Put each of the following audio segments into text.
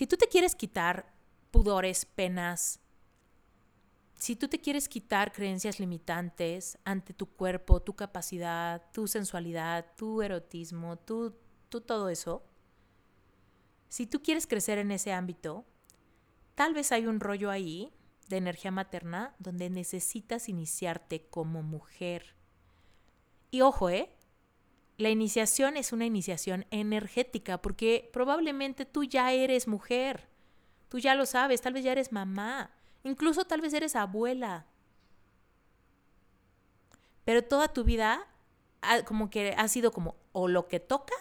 Si tú te quieres quitar pudores, penas, si tú te quieres quitar creencias limitantes ante tu cuerpo, tu capacidad, tu sensualidad, tu erotismo, tu, todo eso, si tú quieres crecer en ese ámbito, tal vez hay un rollo ahí de energía materna donde necesitas iniciarte como mujer. Y ojo, ¿eh? La iniciación es una iniciación energética porque probablemente tú ya eres mujer. Tú ya lo sabes, tal vez ya eres mamá Incluso tal vez eres abuela. Pero toda tu vida como que ha sido como o lo que toca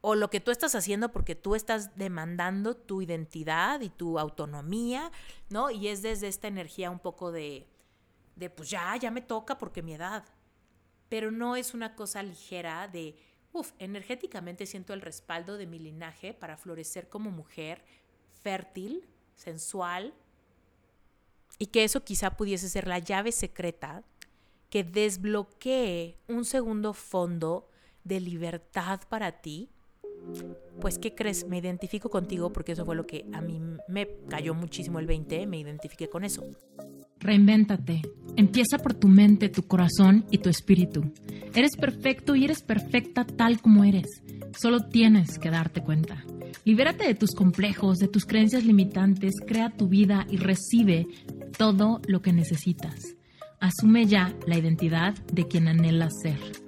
o lo que tú estás haciendo porque tú estás demandando tu identidad y tu autonomía, ¿no? Y es desde esta energía un poco de, de pues ya, ya me toca porque mi edad. Pero no es una cosa ligera de, uff, energéticamente siento el respaldo de mi linaje para florecer como mujer fértil, sensual, y que eso quizá pudiese ser la llave secreta que desbloquee un segundo fondo de libertad para ti, pues ¿qué crees? Me identifico contigo porque eso fue lo que a mí me cayó muchísimo el 20, me identifiqué con eso. Reinvéntate. Empieza por tu mente, tu corazón y tu espíritu. Eres perfecto y eres perfecta tal como eres. Solo tienes que darte cuenta. Libérate de tus complejos, de tus creencias limitantes, crea tu vida y recibe todo lo que necesitas. Asume ya la identidad de quien anhelas ser.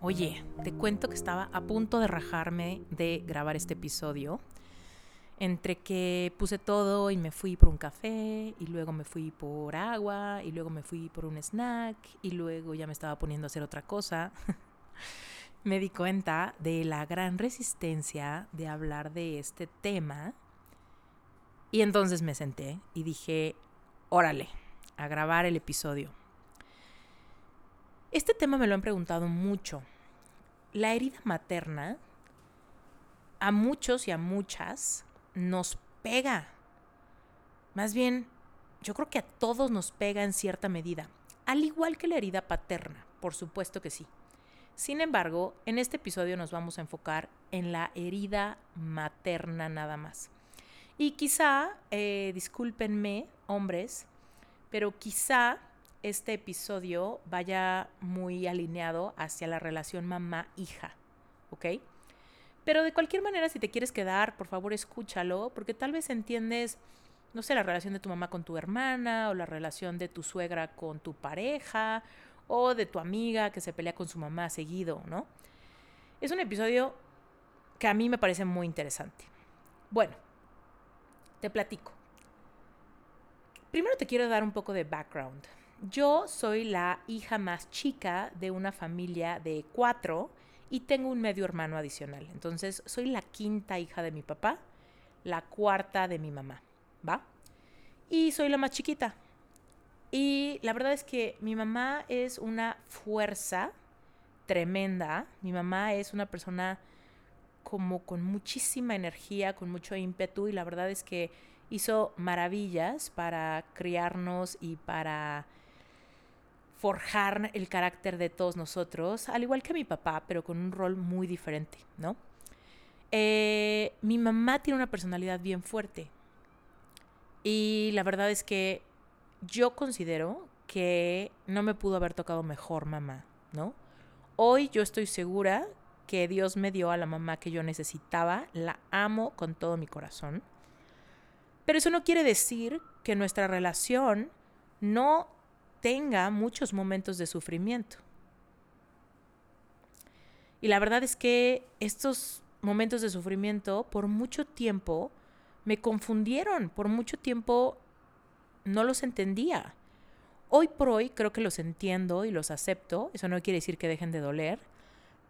Oye, te cuento que estaba a punto de rajarme de grabar este episodio. Entre que puse todo y me fui por un café, y luego me fui por agua, y luego me fui por un snack, y luego ya me estaba poniendo a hacer otra cosa. me di cuenta de la gran resistencia de hablar de este tema. Y entonces me senté y dije, órale, a grabar el episodio. Este tema me lo han preguntado mucho. La herida materna a muchos y a muchas nos pega. Más bien, yo creo que a todos nos pega en cierta medida, al igual que la herida paterna, por supuesto que sí. Sin embargo, en este episodio nos vamos a enfocar en la herida materna nada más. Y quizá, eh, discúlpenme, hombres, pero quizá este episodio vaya muy alineado hacia la relación mamá-hija, ¿ok? Pero de cualquier manera, si te quieres quedar, por favor escúchalo, porque tal vez entiendes, no sé, la relación de tu mamá con tu hermana, o la relación de tu suegra con tu pareja, o de tu amiga que se pelea con su mamá seguido, ¿no? Es un episodio que a mí me parece muy interesante. Bueno, te platico. Primero te quiero dar un poco de background. Yo soy la hija más chica de una familia de cuatro y tengo un medio hermano adicional. Entonces, soy la quinta hija de mi papá, la cuarta de mi mamá, ¿va? Y soy la más chiquita. Y la verdad es que mi mamá es una fuerza tremenda. Mi mamá es una persona como con muchísima energía, con mucho ímpetu y la verdad es que hizo maravillas para criarnos y para forjar el carácter de todos nosotros, al igual que mi papá, pero con un rol muy diferente, ¿no? Eh, mi mamá tiene una personalidad bien fuerte y la verdad es que yo considero que no me pudo haber tocado mejor mamá, ¿no? Hoy yo estoy segura que Dios me dio a la mamá que yo necesitaba, la amo con todo mi corazón. Pero eso no quiere decir que nuestra relación no tenga muchos momentos de sufrimiento. Y la verdad es que estos momentos de sufrimiento por mucho tiempo me confundieron, por mucho tiempo no los entendía. Hoy por hoy creo que los entiendo y los acepto, eso no quiere decir que dejen de doler,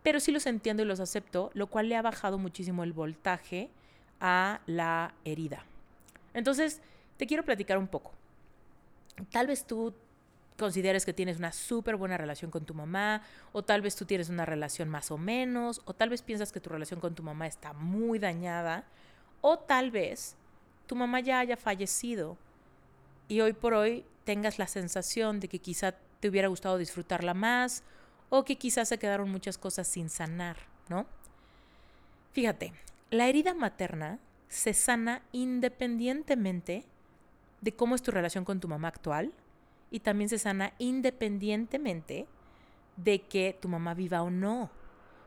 pero sí los entiendo y los acepto, lo cual le ha bajado muchísimo el voltaje a la herida. Entonces, te quiero platicar un poco. Tal vez tú consideres que tienes una súper buena relación con tu mamá, o tal vez tú tienes una relación más o menos, o tal vez piensas que tu relación con tu mamá está muy dañada, o tal vez tu mamá ya haya fallecido y hoy por hoy tengas la sensación de que quizá te hubiera gustado disfrutarla más, o que quizás se quedaron muchas cosas sin sanar, ¿no? Fíjate, la herida materna se sana independientemente de cómo es tu relación con tu mamá actual y también se sana independientemente de que tu mamá viva o no.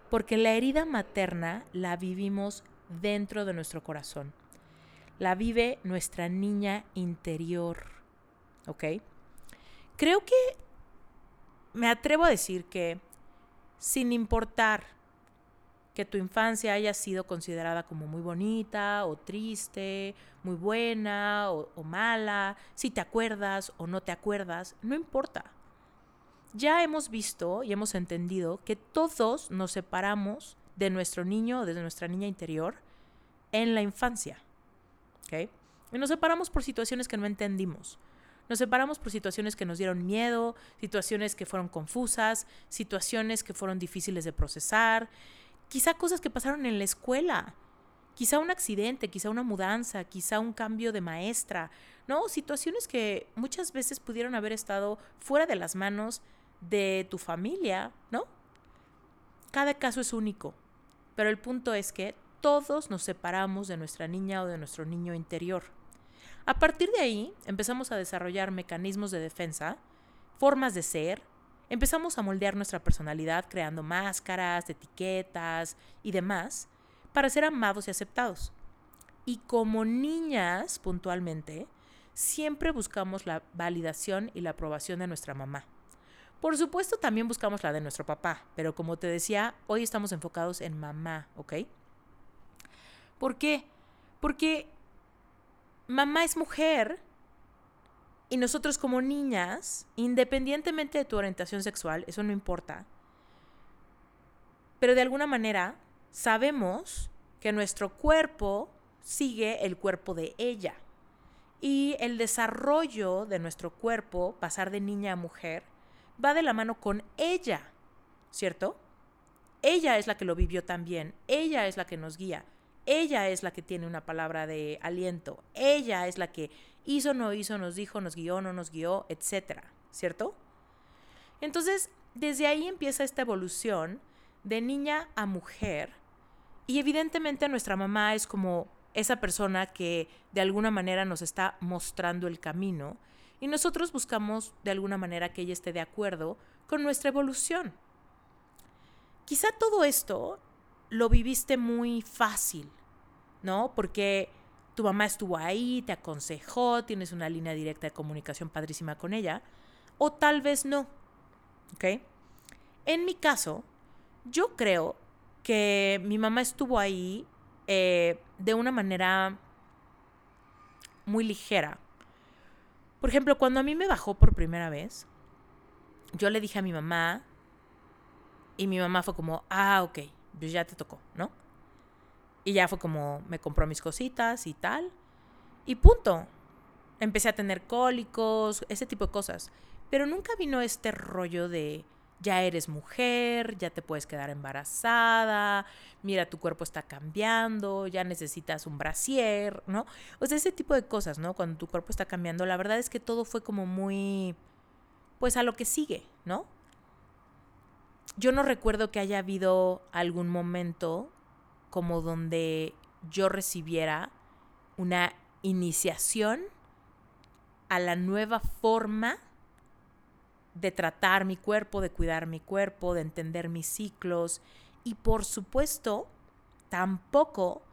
Porque la herida materna la vivimos dentro de nuestro corazón. La vive nuestra niña interior. ¿Ok? Creo que me atrevo a decir que sin importar que tu infancia haya sido considerada como muy bonita o triste, muy buena o, mala, si te acuerdas o no te acuerdas, no importa. Ya hemos visto y hemos entendido que todos nos separamos de nuestro niño o de nuestra niña interior en la infancia. Y nos separamos por situaciones que no entendimos. Nos separamos por situaciones que nos dieron miedo, situaciones que fueron confusas, situaciones que fueron difíciles de procesar, quizá cosas que pasaron en la escuela, quizá un accidente, quizá una mudanza, quizá un cambio de maestra, ¿no? Situaciones que muchas veces pudieron haber estado fuera de las manos de tu familia, ¿no? Cada caso es único, pero el punto es que todos nos separamos de nuestra niña o de nuestro niño interior. A partir de ahí empezamos a desarrollar mecanismos de defensa, formas de ser, empezamos a moldear nuestra personalidad creando máscaras, etiquetas y demás para ser amados y aceptados. Y como niñas, puntualmente, siempre buscamos la validación y la aprobación de nuestra mamá. Por supuesto, también buscamos la de nuestro papá, pero como te decía, hoy estamos enfocados en mamá, ¿ok? ¿Por qué? Porque mamá es mujer y nosotros como niñas, independientemente de tu orientación sexual, eso no importa, pero de alguna manera sabemos que nuestro cuerpo sigue el cuerpo de ella. Y el desarrollo de nuestro cuerpo, pasar de niña a mujer, va de la mano con ella, ¿cierto? Ella es la que lo vivió también, ella es la que nos guía, ella es la que tiene una palabra de aliento, ella es la que hizo, no hizo, nos dijo, nos guió, no nos guió, etcétera, ¿cierto? Entonces, desde ahí empieza esta evolución de niña a mujer y evidentemente nuestra mamá es como esa persona que de alguna manera nos está mostrando el camino y nosotros buscamos de alguna manera que ella esté de acuerdo con nuestra evolución. Quizá todo esto lo viviste muy fácil, ¿no? Porque tu mamá estuvo ahí, te aconsejó, tienes una línea directa de comunicación padrísima con ella, o tal vez no. ¿Ok? En mi caso, yo creo que mi mamá estuvo ahí eh, de una manera muy ligera. Por ejemplo, cuando a mí me bajó por primera vez, yo le dije a mi mamá, y mi mamá fue como, ah, ok, pues ya te tocó, ¿no? Y ya fue como, me compró mis cositas y tal. Y punto. Empecé a tener cólicos, ese tipo de cosas. Pero nunca vino este rollo de, ya eres mujer, ya te puedes quedar embarazada, mira, tu cuerpo está cambiando, ya necesitas un brasier, ¿no? O sea, ese tipo de cosas, ¿no? Cuando tu cuerpo está cambiando, la verdad es que todo fue como muy, pues a lo que sigue, ¿no? Yo no recuerdo que haya habido algún momento como donde yo recibiera una iniciación a la nueva forma de tratar mi cuerpo, de cuidar mi cuerpo, de entender mis ciclos y por supuesto tampoco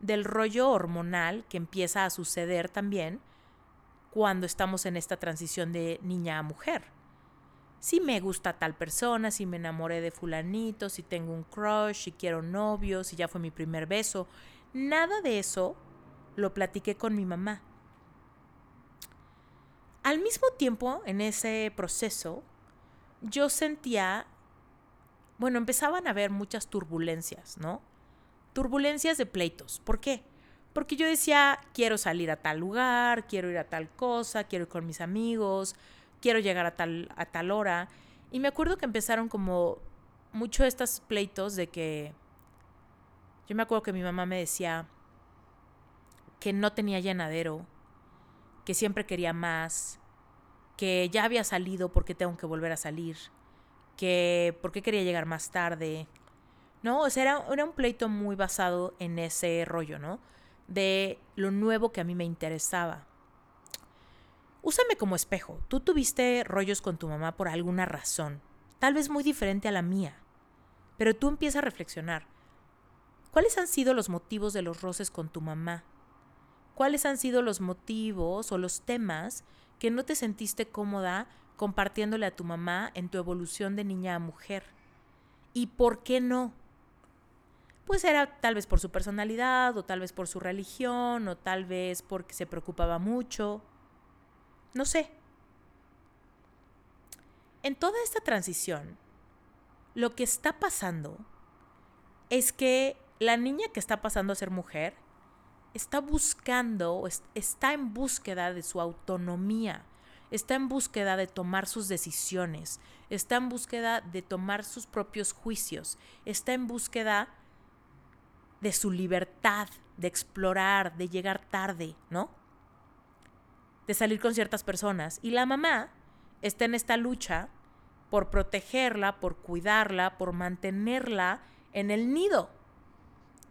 del rollo hormonal que empieza a suceder también cuando estamos en esta transición de niña a mujer. Si me gusta tal persona, si me enamoré de fulanito, si tengo un crush, si quiero novio, si ya fue mi primer beso, nada de eso lo platiqué con mi mamá. Al mismo tiempo, en ese proceso, yo sentía, bueno, empezaban a haber muchas turbulencias, ¿no? Turbulencias de pleitos. ¿Por qué? Porque yo decía, quiero salir a tal lugar, quiero ir a tal cosa, quiero ir con mis amigos, quiero llegar a tal, a tal hora. Y me acuerdo que empezaron como mucho estos pleitos de que yo me acuerdo que mi mamá me decía que no tenía llenadero, que siempre quería más, que ya había salido porque tengo que volver a salir, que por qué quería llegar más tarde. No, o sea, era, era un pleito muy basado en ese rollo, ¿no? De lo nuevo que a mí me interesaba. Úsame como espejo. Tú tuviste rollos con tu mamá por alguna razón, tal vez muy diferente a la mía. Pero tú empiezas a reflexionar. ¿Cuáles han sido los motivos de los roces con tu mamá? ¿Cuáles han sido los motivos o los temas que no te sentiste cómoda compartiéndole a tu mamá en tu evolución de niña a mujer? ¿Y por qué no? Pues era tal vez por su personalidad, o tal vez por su religión, o tal vez porque se preocupaba mucho. No sé. En toda esta transición, lo que está pasando es que la niña que está pasando a ser mujer está buscando, está en búsqueda de su autonomía, está en búsqueda de tomar sus decisiones, está en búsqueda de tomar sus propios juicios, está en búsqueda de su libertad, de explorar, de llegar tarde, ¿no? De salir con ciertas personas. Y la mamá está en esta lucha por protegerla, por cuidarla, por mantenerla en el nido.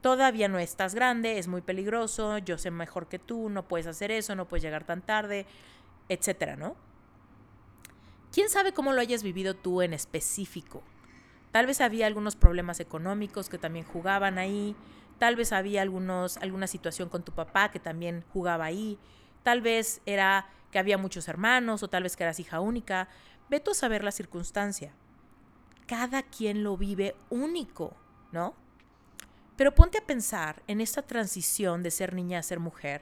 Todavía no estás grande, es muy peligroso, yo sé mejor que tú, no puedes hacer eso, no puedes llegar tan tarde, etcétera, ¿no? ¿Quién sabe cómo lo hayas vivido tú en específico? Tal vez había algunos problemas económicos que también jugaban ahí, tal vez había algunos, alguna situación con tu papá que también jugaba ahí, tal vez era que había muchos hermanos o tal vez que eras hija única, Ve a saber la circunstancia. Cada quien lo vive único, ¿no? Pero ponte a pensar en esta transición de ser niña a ser mujer,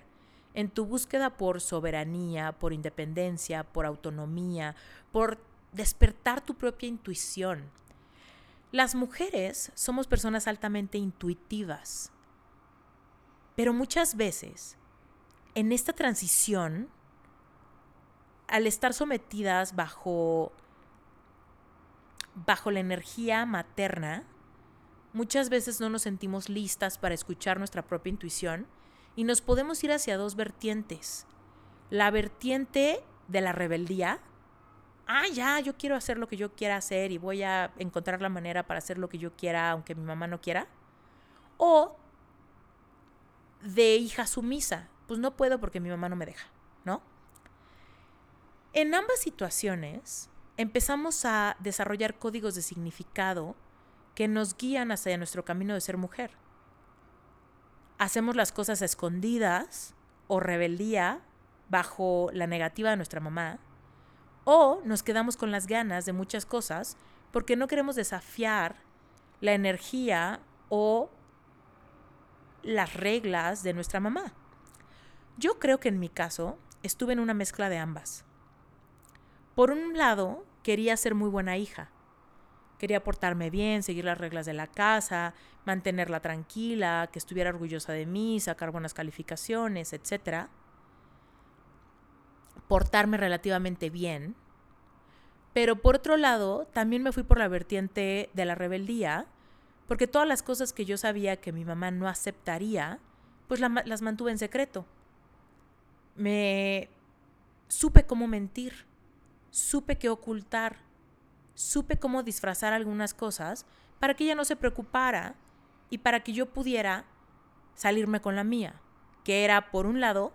en tu búsqueda por soberanía, por independencia, por autonomía, por despertar tu propia intuición. Las mujeres somos personas altamente intuitivas, pero muchas veces en esta transición al estar sometidas bajo, bajo la energía materna, muchas veces no nos sentimos listas para escuchar nuestra propia intuición y nos podemos ir hacia dos vertientes. La vertiente de la rebeldía, ah, ya, yo quiero hacer lo que yo quiera hacer y voy a encontrar la manera para hacer lo que yo quiera aunque mi mamá no quiera. O de hija sumisa, pues no puedo porque mi mamá no me deja, ¿no? En ambas situaciones empezamos a desarrollar códigos de significado que nos guían hacia nuestro camino de ser mujer. Hacemos las cosas escondidas o rebeldía bajo la negativa de nuestra mamá, o nos quedamos con las ganas de muchas cosas porque no queremos desafiar la energía o las reglas de nuestra mamá. Yo creo que en mi caso estuve en una mezcla de ambas. Por un lado, quería ser muy buena hija. Quería portarme bien, seguir las reglas de la casa, mantenerla tranquila, que estuviera orgullosa de mí, sacar buenas calificaciones, etc. Portarme relativamente bien. Pero por otro lado, también me fui por la vertiente de la rebeldía, porque todas las cosas que yo sabía que mi mamá no aceptaría, pues las mantuve en secreto. Me supe cómo mentir supe qué ocultar, supe cómo disfrazar algunas cosas para que ella no se preocupara y para que yo pudiera salirme con la mía, que era, por un lado,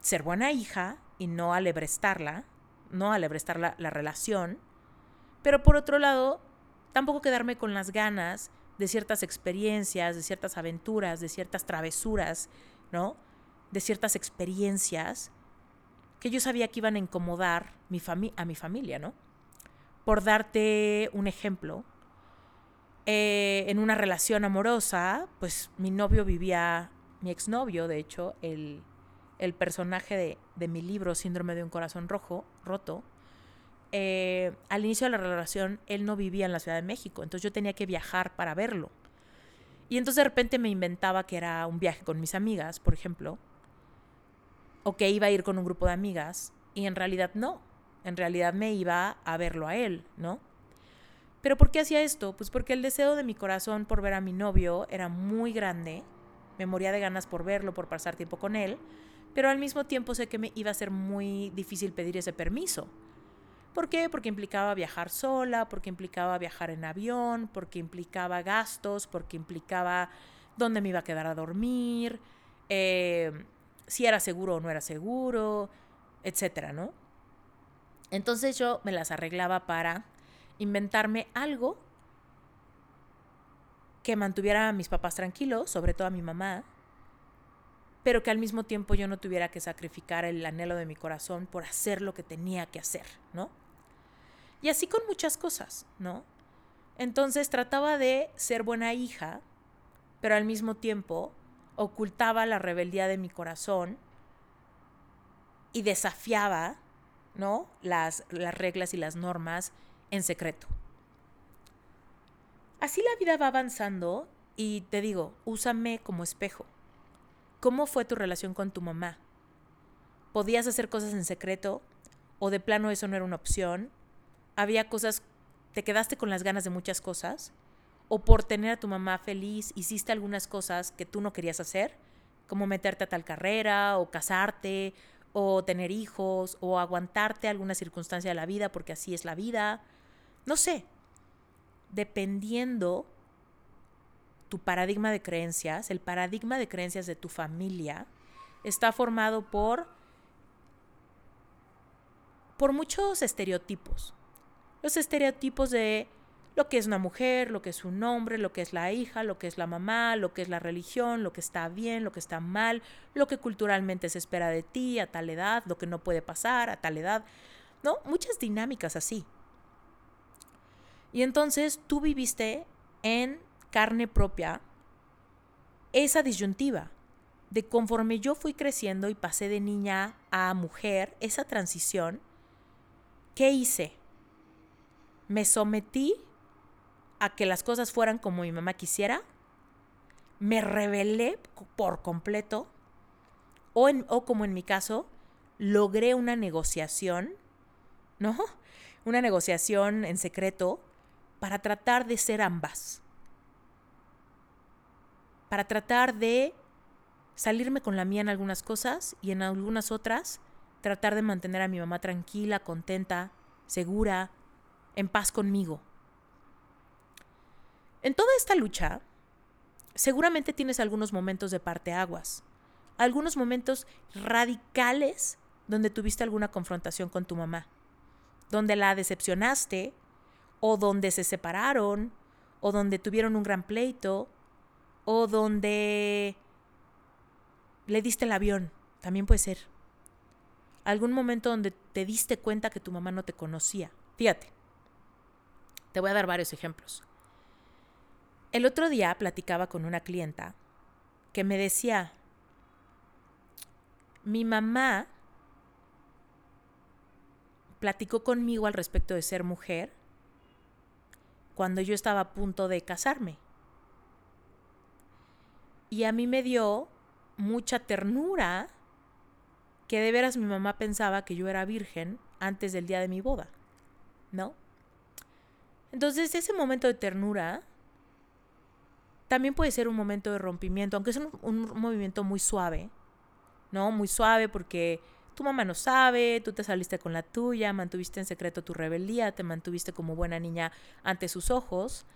ser buena hija y no alebrestarla, no alebrestar la, la relación, pero por otro lado, tampoco quedarme con las ganas de ciertas experiencias, de ciertas aventuras, de ciertas travesuras, ¿no? De ciertas experiencias que yo sabía que iban a incomodar mi a mi familia, ¿no? Por darte un ejemplo, eh, en una relación amorosa, pues mi novio vivía, mi exnovio, de hecho, el, personaje de, de, mi libro, Síndrome de un corazón rojo, roto, eh, al inicio de la relación él no vivía en la Ciudad de México, entonces yo tenía que viajar para verlo. Y entonces de repente me inventaba que era un viaje con mis amigas, por ejemplo, o que iba a ir con un grupo de amigas, y en realidad no, en realidad me iba a verlo a él, ¿no? ¿Pero por qué hacía esto? Pues porque el deseo de mi corazón por ver a mi novio era muy grande, me moría de ganas por verlo, por pasar tiempo con él, pero al mismo tiempo sé que me iba a ser muy difícil pedir ese permiso. ¿Por qué? Porque implicaba viajar sola, porque implicaba viajar en avión, porque implicaba gastos, porque implicaba dónde me iba a quedar a dormir, eh, si era seguro o no era seguro, etcétera, ¿no? Entonces yo me las arreglaba para inventarme algo que mantuviera a mis papás tranquilos, sobre todo a mi mamá, pero que al mismo tiempo yo no tuviera que sacrificar el anhelo de mi corazón por hacer lo que tenía que hacer, ¿no? Y así con muchas cosas, ¿no? Entonces trataba de ser buena hija, pero al mismo tiempo ocultaba la rebeldía de mi corazón y desafiaba, ¿no? Las, las reglas y las normas en secreto. Así la vida va avanzando y te digo, úsame como espejo. ¿Cómo fue tu relación con tu mamá? ¿Podías hacer cosas en secreto? ¿O de plano eso no era una opción? había cosas, te quedaste con las ganas de muchas cosas, o por tener a tu mamá feliz hiciste algunas cosas que tú no querías hacer, como meterte a tal carrera, o casarte, o tener hijos, o aguantarte alguna circunstancia de la vida porque así es la vida. No sé, dependiendo tu paradigma de creencias, el paradigma de creencias de tu familia, está formado por, por muchos estereotipos los estereotipos de lo que es una mujer, lo que es un hombre, lo que es la hija, lo que es la mamá, lo que es la religión, lo que está bien, lo que está mal, lo que culturalmente se espera de ti a tal edad, lo que no puede pasar a tal edad, ¿no? Muchas dinámicas así. Y entonces tú viviste en carne propia esa disyuntiva de conforme yo fui creciendo y pasé de niña a mujer, esa transición, ¿qué hice? me sometí a que las cosas fueran como mi mamá quisiera, me rebelé por completo, o, o como en mi caso, logré una negociación, ¿no? Una negociación en secreto para tratar de ser ambas. Para tratar de salirme con la mía en algunas cosas y en algunas otras tratar de mantener a mi mamá tranquila, contenta, segura, en paz conmigo. En toda esta lucha, seguramente tienes algunos momentos de parteaguas, algunos momentos radicales donde tuviste alguna confrontación con tu mamá, donde la decepcionaste, o donde se separaron, o donde tuvieron un gran pleito, o donde le diste el avión, también puede ser. Algún momento donde te diste cuenta que tu mamá no te conocía. Fíjate, te voy a dar varios ejemplos. El otro día platicaba con una clienta que me decía, mi mamá platicó conmigo al respecto de ser mujer cuando yo estaba a punto de casarme. Y a mí me dio mucha ternura que de veras mi mamá pensaba que yo era virgen antes del día de mi boda, ¿no? Entonces ese momento de ternura también puede ser un momento de rompimiento, aunque es un, movimiento muy suave, ¿no? Muy suave porque tu mamá no sabe, tú te saliste con la tuya, mantuviste en secreto tu rebeldía, te mantuviste como buena niña ante sus ojos,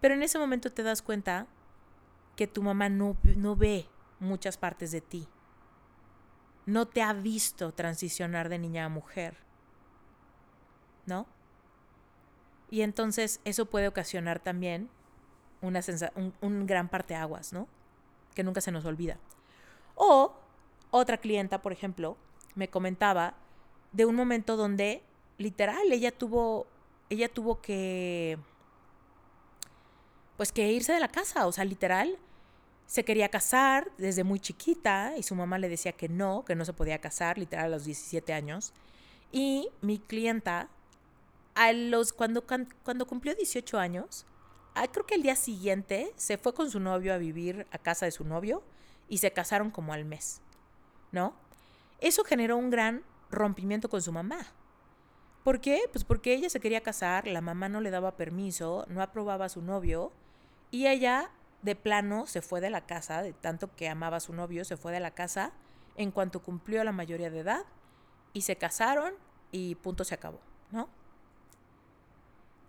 pero en ese momento te das cuenta que tu mamá no, no ve muchas partes de ti, no te ha visto transicionar de niña a mujer, ¿no? Y entonces eso puede ocasionar también una un, un gran parteaguas, ¿no? Que nunca se nos olvida. O otra clienta, por ejemplo, me comentaba de un momento donde literal ella tuvo ella tuvo que pues que irse de la casa, o sea, literal se quería casar desde muy chiquita y su mamá le decía que no, que no se podía casar, literal a los 17 años. Y mi clienta a los, cuando, cuando cumplió 18 años, ah, creo que el día siguiente se fue con su novio a vivir a casa de su novio y se casaron como al mes, ¿no? Eso generó un gran rompimiento con su mamá. ¿Por qué? Pues porque ella se quería casar, la mamá no le daba permiso, no aprobaba a su novio y ella de plano se fue de la casa, de tanto que amaba a su novio, se fue de la casa en cuanto cumplió la mayoría de edad y se casaron y punto se acabó, ¿no?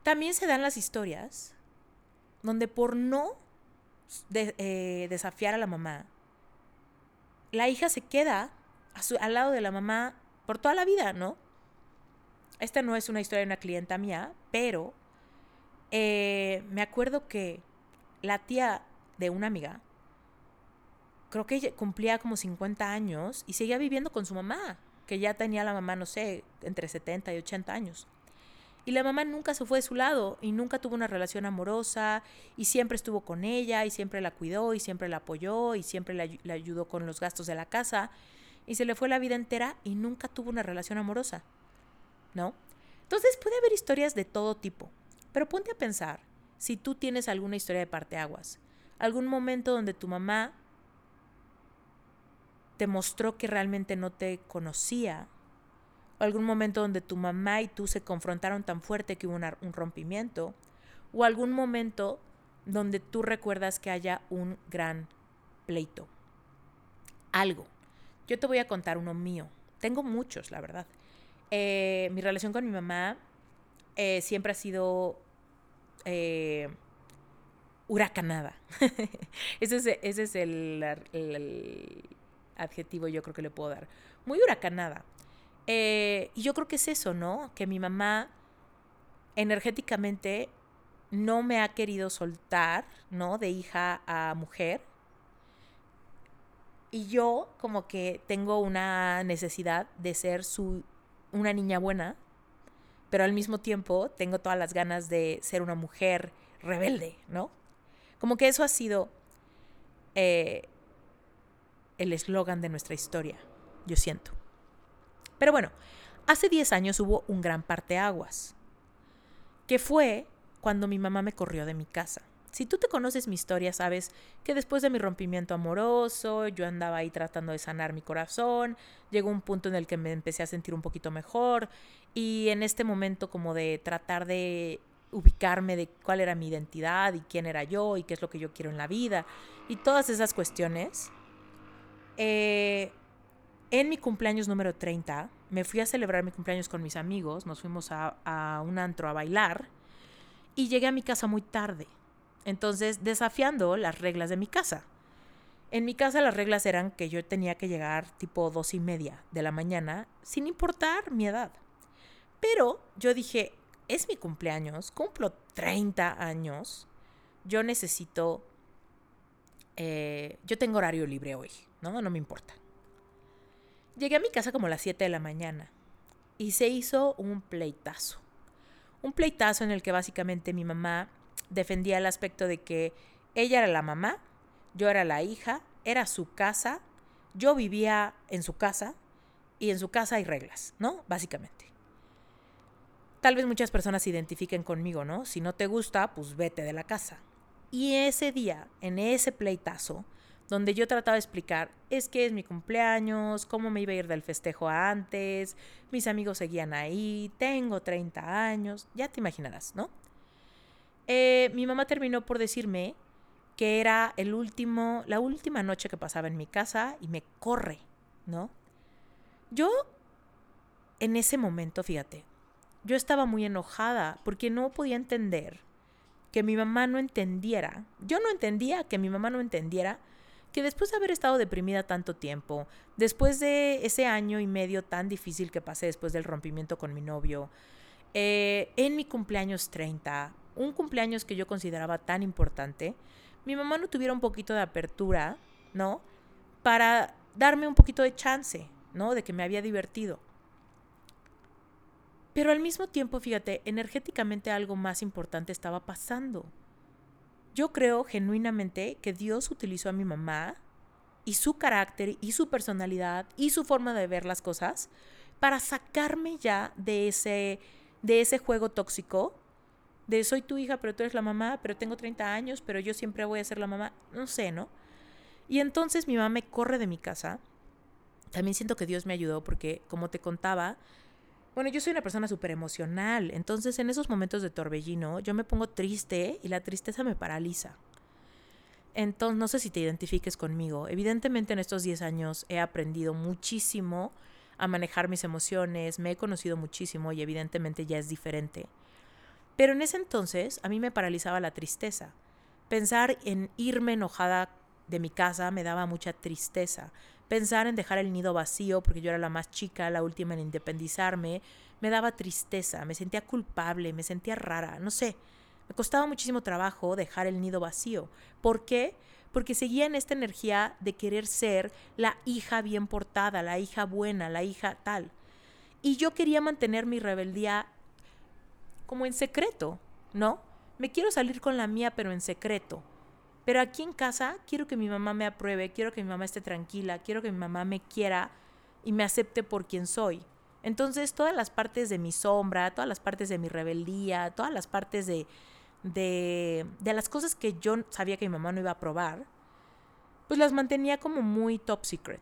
También se dan las historias donde por no eh, desafiar a la mamá, la hija se queda al lado de la mamá por toda la vida, ¿no? Esta no es una historia de una clienta mía, pero eh, me acuerdo que la tía de una amiga, creo que ella cumplía como 50 años y seguía viviendo con su mamá, que ya tenía la mamá, no sé, entre 70 y 80 años. Y la mamá nunca se fue de su lado y nunca tuvo una relación amorosa y siempre estuvo con ella y siempre la cuidó y siempre la apoyó y siempre la, ayudó con los gastos de la casa y se le fue la vida entera y nunca tuvo una relación amorosa. ¿No? Entonces puede haber historias de todo tipo, pero ponte a pensar si tú tienes alguna historia de parteaguas, algún momento donde tu mamá te mostró que realmente no te conocía algún momento donde tu mamá y tú se confrontaron tan fuerte que hubo un rompimiento, o algún momento donde tú recuerdas que haya un gran pleito. Algo. Yo te voy a contar uno mío. Tengo muchos, la verdad. Eh, mi relación con mi mamá eh, siempre ha sido eh, huracanada. ese es, ese es el, el adjetivo yo creo que le puedo dar. Muy huracanada. Eh, y yo creo que es eso, ¿no? Que mi mamá energéticamente no me ha querido soltar, ¿no? De hija a mujer. Y yo como que tengo una necesidad de ser su, una niña buena, pero al mismo tiempo tengo todas las ganas de ser una mujer rebelde, ¿no? Como que eso ha sido eh, el eslogan de nuestra historia, yo siento. Pero bueno, hace 10 años hubo un gran parteaguas, que fue cuando mi mamá me corrió de mi casa. Si tú te conoces mi historia, sabes que después de mi rompimiento amoroso, yo andaba ahí tratando de sanar mi corazón, llegó un punto en el que me empecé a sentir un poquito mejor y en este momento como de tratar de ubicarme de cuál era mi identidad y quién era yo y qué es lo que yo quiero en la vida y todas esas cuestiones, eh, en mi cumpleaños número 30, me fui a celebrar mi cumpleaños con mis amigos, nos fuimos a, un antro a bailar y llegué a mi casa muy tarde. Entonces, desafiando las reglas de mi casa. En mi casa las reglas eran que yo tenía que llegar tipo dos y media de la mañana, sin importar mi edad. Pero yo dije, es mi cumpleaños, cumplo 30 años, yo necesito, eh, yo tengo horario libre hoy, ¿no? No me importa. Llegué a mi casa como a las 7 de la mañana y se hizo un pleitazo. Un pleitazo en el que básicamente mi mamá defendía el aspecto de que ella era la mamá, yo era la hija, era su casa, yo vivía en su casa y en su casa hay reglas, ¿no? Básicamente. Tal vez muchas personas se identifiquen conmigo, ¿no? Si no te gusta, pues vete de la casa. Y ese día, en ese pleitazo, donde yo trataba de explicar, es que es mi cumpleaños, cómo me iba a ir del festejo antes, mis amigos seguían ahí, tengo 30 años, ya te imaginarás, ¿no? Eh, mi mamá terminó por decirme que era el último, la última noche que pasaba en mi casa y me corre, ¿no? Yo, en ese momento, fíjate, yo estaba muy enojada porque no podía entender que mi mamá no entendiera, yo no entendía que mi mamá no entendiera que después de haber estado deprimida tanto tiempo, después de ese año y medio tan difícil que pasé después del rompimiento con mi novio, eh, en mi cumpleaños 30, un cumpleaños que yo consideraba tan importante, mi mamá no tuviera un poquito de apertura, ¿no? Para darme un poquito de chance, ¿no? De que me había divertido. Pero al mismo tiempo, fíjate, energéticamente algo más importante estaba pasando. Yo creo genuinamente que Dios utilizó a mi mamá y su carácter y su personalidad y su forma de ver las cosas para sacarme ya de ese, de ese juego tóxico De soy tu hija, pero tú eres la mamá, pero tengo 30 años, pero yo siempre voy a ser la mamá. No sé, ¿no? Y entonces mi mamá me corre de mi casa. También siento que Dios me ayudó porque, como te contaba, bueno, yo soy una persona súper emocional. Entonces, en esos momentos de torbellino, yo me pongo triste y la tristeza me paraliza. Entonces, no sé si te identifiques conmigo. Evidentemente, en estos 10 años he aprendido muchísimo a manejar mis emociones, me he conocido muchísimo y evidentemente ya es diferente. Pero en ese entonces a mí me paralizaba la tristeza. Pensar en irme enojada de mi casa me daba mucha tristeza. Pensar en dejar el nido vacío porque yo era la más chica, la última en independizarme, me daba tristeza, me sentía culpable, me sentía rara, no sé. Me costaba muchísimo trabajo dejar el nido vacío. ¿Por qué? Porque seguía en esta energía de querer ser la hija bien portada, la hija buena, la hija tal. Y yo quería mantener mi rebeldía como en secreto, ¿no? Me quiero salir con la mía, pero en secreto. Pero aquí en casa quiero que mi mamá me apruebe, quiero que mi mamá esté tranquila, quiero que mi mamá me quiera y me acepte por quien soy. Entonces todas las partes de mi sombra, todas las partes de mi rebeldía, todas las partes de, de, de las cosas que yo sabía que mi mamá no iba a probar, pues las mantenía como muy top secret.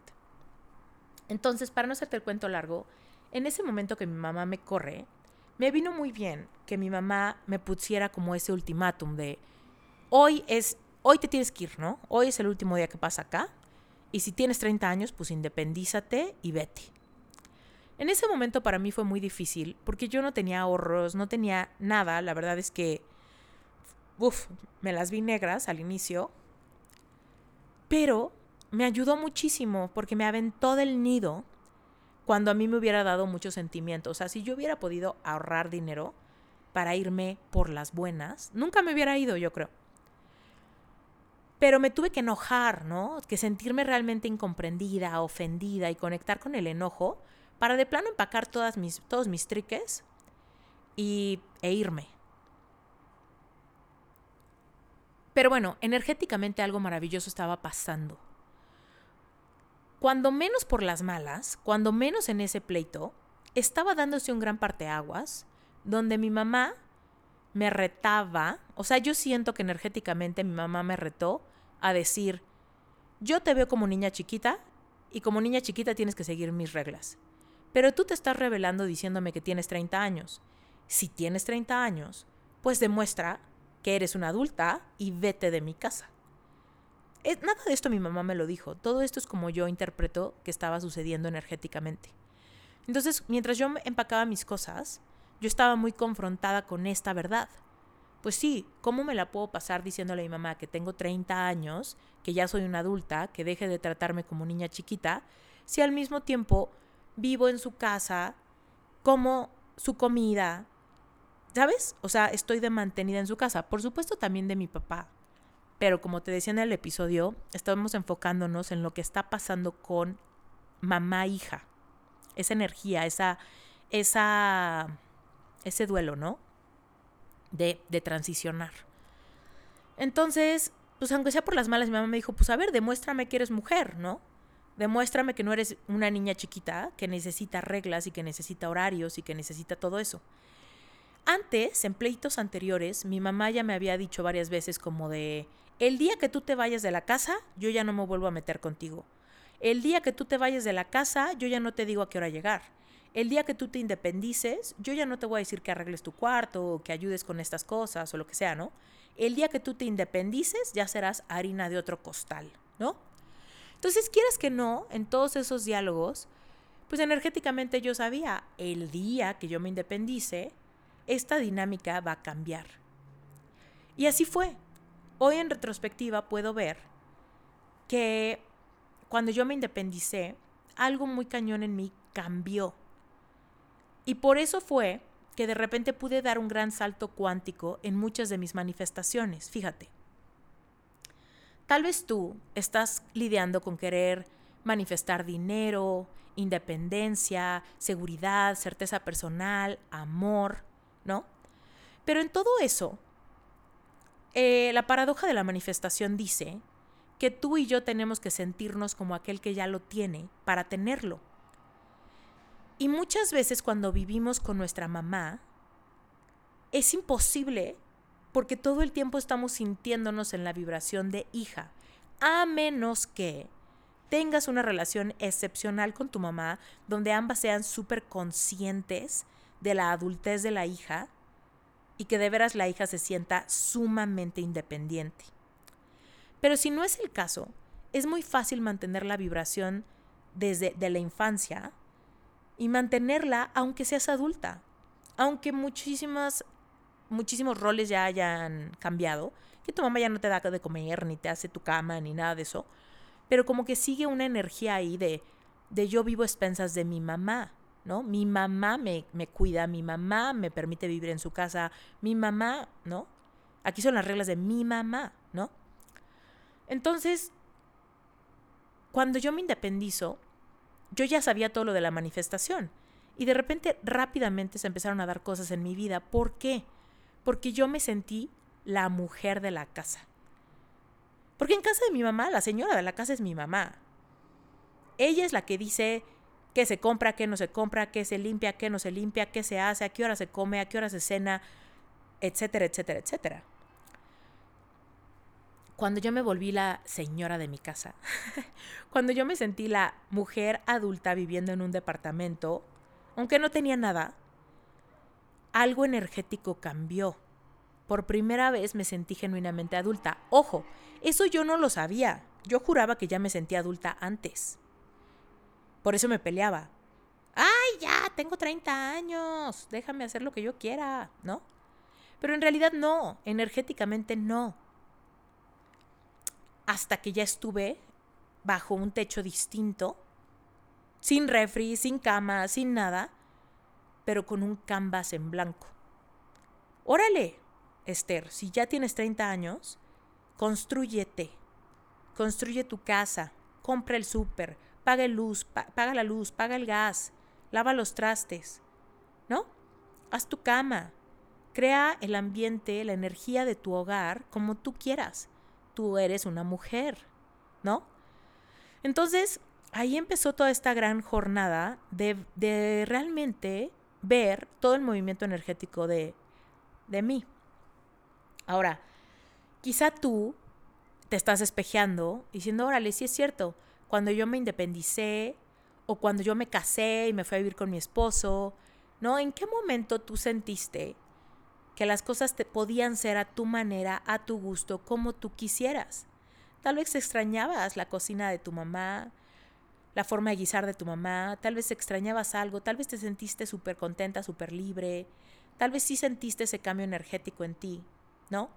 Entonces, para no hacerte el cuento largo, en ese momento que mi mamá me corre, me vino muy bien que mi mamá me pusiera como ese ultimátum de hoy es, hoy te tienes que ir, ¿no? Hoy es el último día que pasa acá. Y si tienes 30 años, pues independízate y vete. En ese momento para mí fue muy difícil porque yo no tenía ahorros, no tenía nada. La verdad es que uf, me las vi negras al inicio, pero me ayudó muchísimo porque me aventó del nido cuando a mí me hubiera dado mucho sentimiento. O sea, si yo hubiera podido ahorrar dinero para irme por las buenas, nunca me hubiera ido, yo creo. Pero me tuve que enojar, ¿no? Que sentirme realmente incomprendida, ofendida y conectar con el enojo para de plano empacar todas mis, todos mis triques y, e irme. Pero bueno, energéticamente algo maravilloso estaba pasando. Cuando menos por las malas, cuando menos en ese pleito, estaba dándose un gran parteaguas donde mi mamá me retaba, o sea, yo siento que energéticamente mi mamá me retó a decir, yo te veo como niña chiquita y como niña chiquita tienes que seguir mis reglas. Pero tú te estás revelando diciéndome que tienes 30 años. Si tienes 30 años, pues demuestra que eres una adulta y vete de mi casa. nada de esto mi mamá me lo dijo, todo esto es como yo interpreto que estaba sucediendo energéticamente. Entonces, mientras yo empacaba mis cosas, yo estaba muy confrontada con esta verdad. Pues sí, ¿cómo me la puedo pasar diciéndole a mi mamá que tengo 30 años, que ya soy una adulta, que deje de tratarme como niña chiquita, si al mismo tiempo vivo en su casa, como su comida, ¿Sabes? O sea, estoy de mantenida en su casa. Por supuesto también de mi papá. Pero como te decía en el episodio, estamos enfocándonos en lo que está pasando con mamá-hija. Esa energía, esa, esa, ese duelo, ¿no? De, transicionar. Entonces, pues aunque sea por las malas, mi mamá me dijo, pues a ver, demuéstrame que eres mujer, ¿no? Demuéstrame que no eres una niña chiquita que necesita reglas y que necesita horarios y que necesita todo eso. Antes, en pleitos anteriores, mi mamá ya me había dicho varias veces como de, el día que tú te vayas de la casa, yo ya no me vuelvo a meter contigo. El día que tú te vayas de la casa, yo ya no te digo a qué hora llegar. El día que tú te independices, yo ya no te voy a decir que arregles tu cuarto o que ayudes con estas cosas o lo que sea, ¿no? El día que tú te independices, ya serás harina de otro costal, ¿no? Entonces, quieras que no, en todos esos diálogos, pues energéticamente yo sabía, el día que yo me independice, esta dinámica va a cambiar. Y así fue. Hoy en retrospectiva puedo ver que cuando yo me independicé, algo muy cañón en mí cambió. Y por eso fue que de repente pude dar un gran salto cuántico en muchas de mis manifestaciones. Fíjate. Tal vez tú estás lidiando con querer manifestar dinero, independencia, seguridad, certeza personal, amor, ¿no? Pero en todo eso, eh, la paradoja de la manifestación dice que tú y yo tenemos que sentirnos como aquel que ya lo tiene para tenerlo. Y muchas veces cuando vivimos con nuestra mamá, es imposible porque todo el tiempo estamos sintiéndonos en la vibración de hija, a menos que tengas una relación excepcional con tu mamá, donde ambas sean súper conscientes de la adultez de la hija y que de veras la hija se sienta sumamente independiente. Pero si no es el caso, es muy fácil mantener la vibración desde de la infancia y mantenerla aunque seas adulta. Aunque muchísimas, muchísimos roles ya hayan cambiado, que tu mamá ya no te da de comer, ni te hace tu cama, ni nada de eso, pero como que sigue una energía ahí de, de yo vivo expensas de mi mamá, ¿no? Mi mamá me, me cuida, mi mamá me permite vivir en su casa, mi mamá, ¿no? Aquí son las reglas de mi mamá, ¿no? Entonces, cuando yo me independizo, yo ya sabía todo lo de la manifestación. Y de repente rápidamente se empezaron a dar cosas en mi vida. ¿Por qué? Porque yo me sentí la mujer de la casa. Porque en casa de mi mamá, la señora de la casa es mi mamá. Ella es la que dice qué se compra, qué no se compra, qué se limpia, qué no se limpia, qué se hace, a qué hora se come, a qué hora se cena, etcétera, etcétera, etcétera. Cuando yo me volví la señora de mi casa, cuando yo me sentí la mujer adulta viviendo en un departamento, aunque no tenía nada, algo energético cambió. Por primera vez me sentí genuinamente adulta. Ojo, eso yo no lo sabía. Yo juraba que ya me sentía adulta antes. Por eso me peleaba. ¡Ay, ya! Tengo 30 años. Déjame hacer lo que yo quiera, ¿no? Pero en realidad no. Energéticamente no. Hasta que ya estuve bajo un techo distinto, sin refri, sin cama, sin nada, pero con un canvas en blanco. Órale, Esther, si ya tienes 30 años, construyete. Construye tu casa, compra el súper, paga, luz, paga la luz, paga el gas, lava los trastes, ¿no? Haz tu cama, crea el ambiente, la energía de tu hogar como tú quieras. Tú eres una mujer, ¿no? Entonces, ahí empezó toda esta gran jornada de, de realmente ver todo el movimiento energético de, de mí. Ahora, quizá tú te estás espejeando diciendo, órale, sí es cierto, cuando yo me independicé o cuando yo me casé y me fui a vivir con mi esposo, ¿no? ¿En qué momento tú sentiste que las cosas te podían ser a tu manera, a tu gusto, como tú quisieras? Tal vez extrañabas la cocina de tu mamá, la forma de guisar de tu mamá, tal vez extrañabas algo, tal vez te sentiste súper contenta, súper libre, tal vez sí sentiste ese cambio energético en ti. ¿no?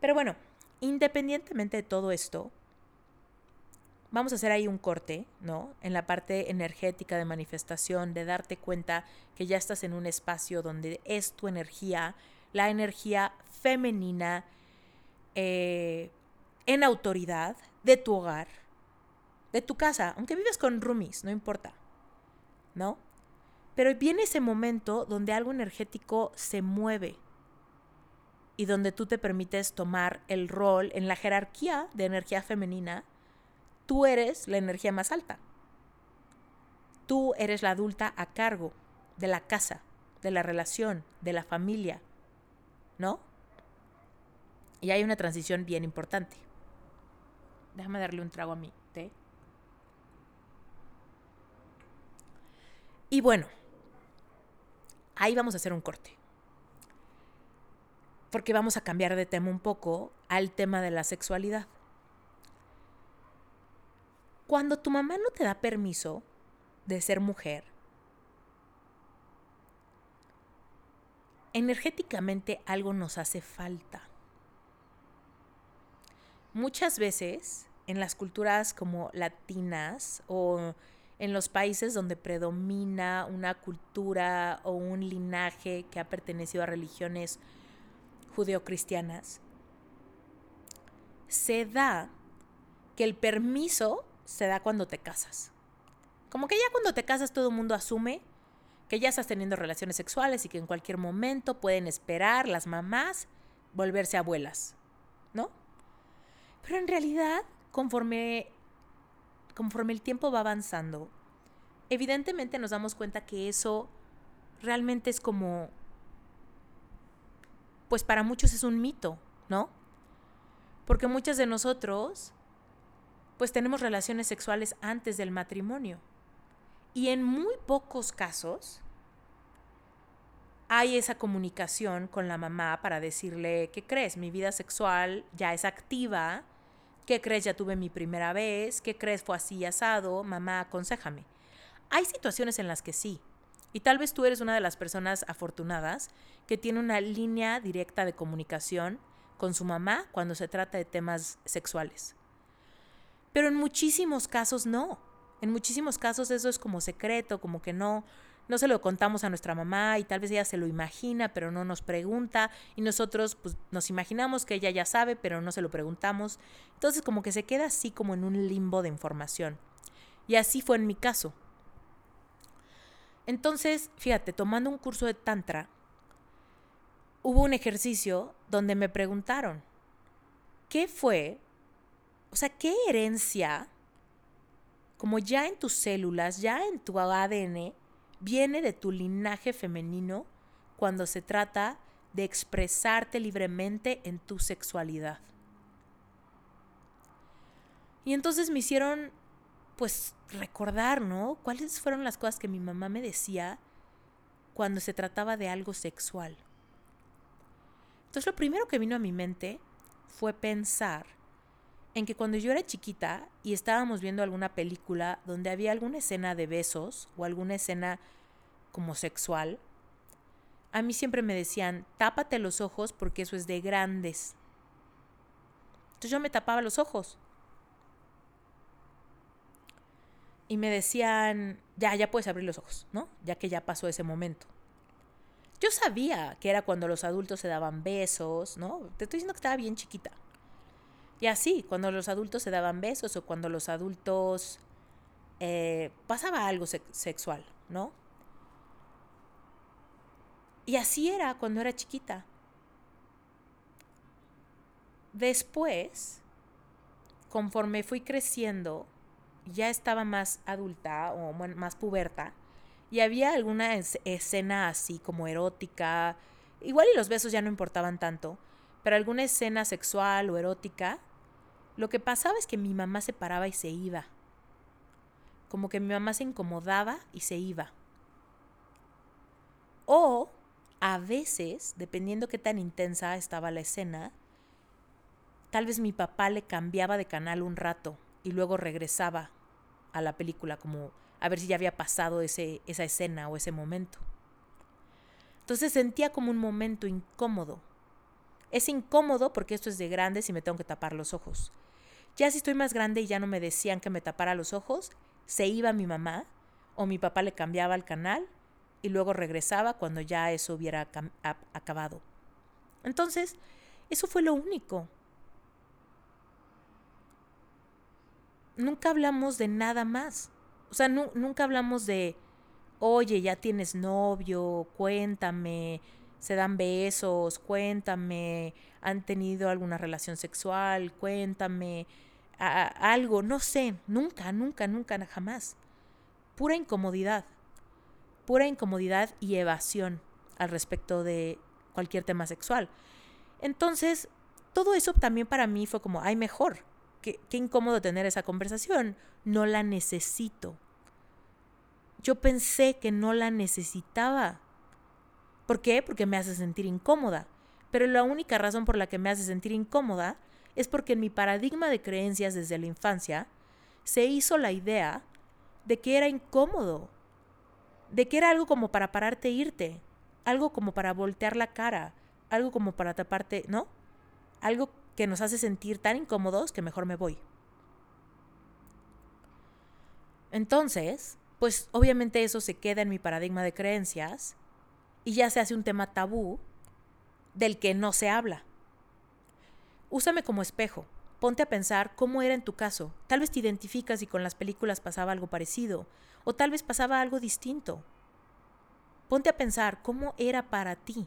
Pero bueno, independientemente de todo esto, vamos a hacer ahí un corte, ¿no? En la parte energética de manifestación, de darte cuenta que ya estás en un espacio donde es tu energía, la energía femenina eh, en autoridad de tu hogar, de tu casa, aunque vives con roomies, no importa, ¿no? Pero viene ese momento donde algo energético se mueve, y donde tú te permites tomar el rol en la jerarquía de energía femenina, tú eres la energía más alta. Tú eres la adulta a cargo de la casa, de la relación, de la familia, ¿no? Y hay una transición bien importante. Déjame darle un trago a mi té. Y bueno, ahí vamos a hacer un corte porque vamos a cambiar de tema un poco al tema de la sexualidad. Cuando tu mamá no te da permiso de ser mujer, energéticamente algo nos hace falta. Muchas veces en las culturas como latinas o en los países donde predomina una cultura o un linaje que ha pertenecido a religiones judeocristianas, se da que el permiso se da cuando te casas. Como que ya cuando te casas todo el mundo asume que ya estás teniendo relaciones sexuales y que en cualquier momento pueden esperar las mamás volverse abuelas, ¿no? Pero en realidad, conforme, conforme el tiempo va avanzando, evidentemente nos damos cuenta que eso realmente es como pues para muchos es un mito, ¿no? Porque muchas de nosotros, pues tenemos relaciones sexuales antes del matrimonio. Y en muy pocos casos hay esa comunicación con la mamá para decirle, ¿qué crees? Mi vida sexual ya es activa. ¿Qué crees? Ya tuve mi primera vez. ¿Qué crees? Fue así asado. Mamá, aconsejame. Hay situaciones en las que sí. Y tal vez tú eres una de las personas afortunadas que tiene una línea directa de comunicación con su mamá cuando se trata de temas sexuales. Pero en muchísimos casos no. En muchísimos casos eso es como secreto, como que no, no se lo contamos a nuestra mamá y tal vez ella se lo imagina, pero no nos pregunta y nosotros pues, nos imaginamos que ella ya sabe, pero no se lo preguntamos. Entonces como que se queda así como en un limbo de información. Y así fue en mi caso. Entonces, fíjate, tomando un curso de Tantra, hubo un ejercicio donde me preguntaron, ¿qué fue? O sea, ¿qué herencia como ya en tus células, ya en tu ADN, viene de tu linaje femenino cuando se trata de expresarte libremente en tu sexualidad. Y entonces me hicieron, pues, recordar, ¿no? ¿Cuáles fueron las cosas que mi mamá me decía cuando se trataba de algo sexual? Entonces lo primero que vino a mi mente fue pensar en que cuando yo era chiquita y estábamos viendo alguna película donde había alguna escena de besos o alguna escena como sexual, a mí siempre me decían, tápate los ojos porque eso es de grandes. Entonces yo me tapaba los ojos. Y me decían, ya, ya puedes abrir los ojos, ¿no? Ya que ya pasó ese momento. Yo sabía que era cuando los adultos se daban besos, ¿no? Te estoy diciendo que estaba bien chiquita. Y así, cuando los adultos se daban besos o cuando los adultos eh, pasaba algo sexual, ¿no? Y así era cuando era chiquita. Después, conforme fui creciendo, ya estaba más adulta o más puberta, y había alguna escena así como erótica, igual y los besos ya no importaban tanto, pero alguna escena sexual o erótica, lo que pasaba es que mi mamá se paraba y se iba. Como que mi mamá se incomodaba y se iba. O a veces, dependiendo qué tan intensa estaba la escena, tal vez mi papá le cambiaba de canal un rato y luego regresaba a la película como a ver si ya había pasado ese, esa escena o ese momento. Entonces sentía como un momento incómodo. Es incómodo porque esto es de grandes y me tengo que tapar los ojos. Ya si estoy más grande y ya no me decían que me tapara los ojos, se iba mi mamá o mi papá le cambiaba el canal y luego regresaba cuando ya eso hubiera acabado. Entonces, eso fue lo único. Nunca hablamos de nada más. O sea, nunca hablamos de, oye, ya tienes novio, cuéntame, se dan besos, cuéntame, han tenido alguna relación sexual, cuéntame, algo, no sé, nunca, nunca, nunca, jamás. Pura incomodidad, pura incomodidad y evasión al respecto de cualquier tema sexual. Entonces, todo eso también para mí fue como, ay, mejor, qué, qué incómodo tener esa conversación, no la necesito. Yo pensé que no la necesitaba ¿Por qué? Porque me hace sentir incómoda. Pero la única razón por la que me hace sentir incómoda es porque en mi paradigma de creencias desde la infancia se hizo la idea de que era incómodo, de que era algo como para pararte e irte, algo como para voltear la cara, algo como para taparte, ¿no? Algo que nos hace sentir tan incómodos que mejor me voy. Entonces, pues obviamente eso se queda en mi paradigma de creencias y ya se hace un tema tabú del que no se habla. Úsame como espejo. Ponte a pensar cómo era en tu caso. Tal vez te identificas y con las películas pasaba algo parecido, o tal vez pasaba algo distinto. Ponte a pensar cómo era para ti.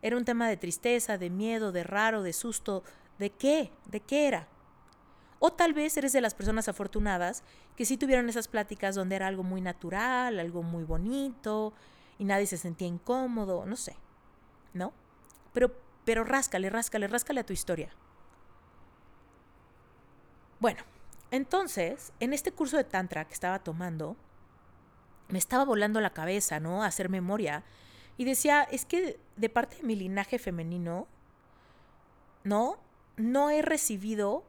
¿Era un tema de tristeza, de miedo, de raro, de susto? ¿De qué? ¿De qué era? O tal vez eres de las personas afortunadas que sí tuvieron esas pláticas donde era algo muy natural, algo muy bonito, y nadie se sentía incómodo, no sé, ¿no? Pero pero ráscale, ráscale, ráscale a tu historia. Bueno, entonces, en este curso de Tantra que estaba tomando, me estaba volando la cabeza, ¿no? A hacer memoria. Y decía, es que de parte de mi linaje femenino, ¿no? No he recibido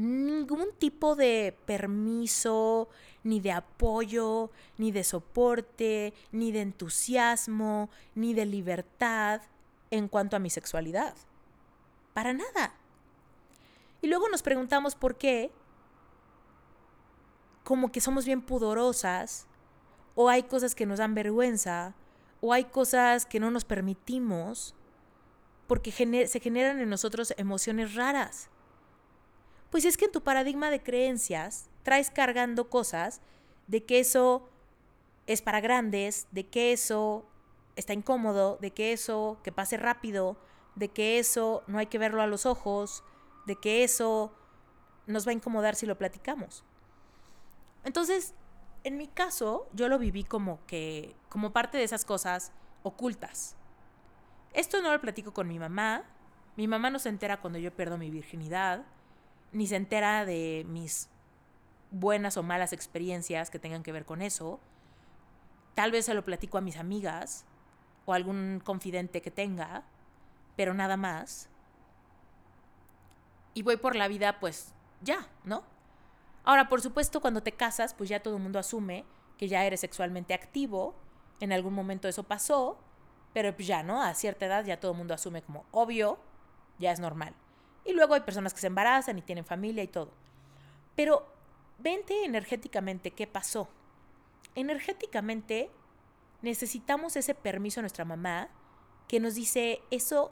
ningún tipo de permiso, ni de apoyo, ni de soporte, ni de entusiasmo, ni de libertad en cuanto a mi sexualidad. Para nada. Y luego nos preguntamos por qué, como que somos bien pudorosas, o hay cosas que nos dan vergüenza, o hay cosas que no nos permitimos, porque se generan en nosotros emociones raras. Pues es que en tu paradigma de creencias traes cargando cosas de que eso es para grandes, de que eso está incómodo, de que eso que pase rápido, de que eso no hay que verlo a los ojos, de que eso nos va a incomodar si lo platicamos. Entonces, en mi caso, yo lo viví como que, como parte de esas cosas ocultas. Esto no lo platico con mi mamá. Mi mamá no se entera cuando yo pierdo mi virginidad, ni se entera de mis buenas o malas experiencias que tengan que ver con eso. Tal vez se lo platico a mis amigas o a algún confidente que tenga, pero nada más y voy por la vida, pues ya, ¿no? Ahora, por supuesto, cuando te casas, pues ya todo el mundo asume que ya eres sexualmente activo, en algún momento eso pasó, pero ya, ¿no? A cierta edad ya todo el mundo asume como obvio, ya es normal. Y luego hay personas que se embarazan y tienen familia y todo. Pero vente energéticamente qué pasó. Energéticamente necesitamos ese permiso a nuestra mamá que nos dice, eso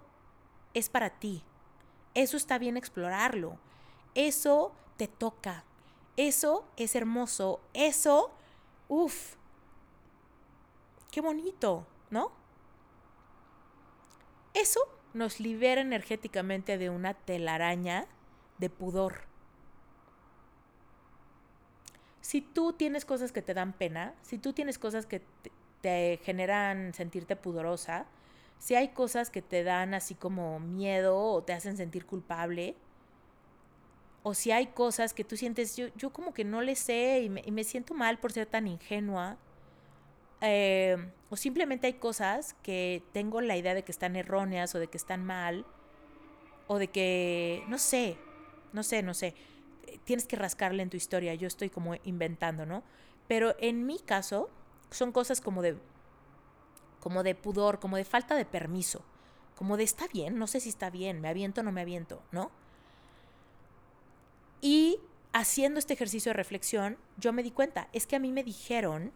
es para ti, eso está bien explorarlo. Eso te toca. Eso es hermoso. Eso, uff, qué bonito, ¿no? Nos libera energéticamente de una telaraña de pudor. Si tú tienes cosas que te dan pena, si tú tienes cosas que te, te generan sentirte pudorosa, si hay cosas que te dan así como miedo o te hacen sentir culpable, o si hay cosas que tú sientes, yo, yo como que no le sé y me, siento mal por ser tan ingenua, eh, o simplemente hay cosas que tengo la idea de que están erróneas o de que están mal, o de que, no sé, no sé, no sé, tienes que rascarle en tu historia, yo estoy como inventando, ¿no? Pero en mi caso, son cosas como de como de pudor, como de falta de permiso, como de está bien, no sé si está bien, me aviento o no me aviento, ¿no? Y haciendo este ejercicio de reflexión, yo me di cuenta, es que a mí me dijeron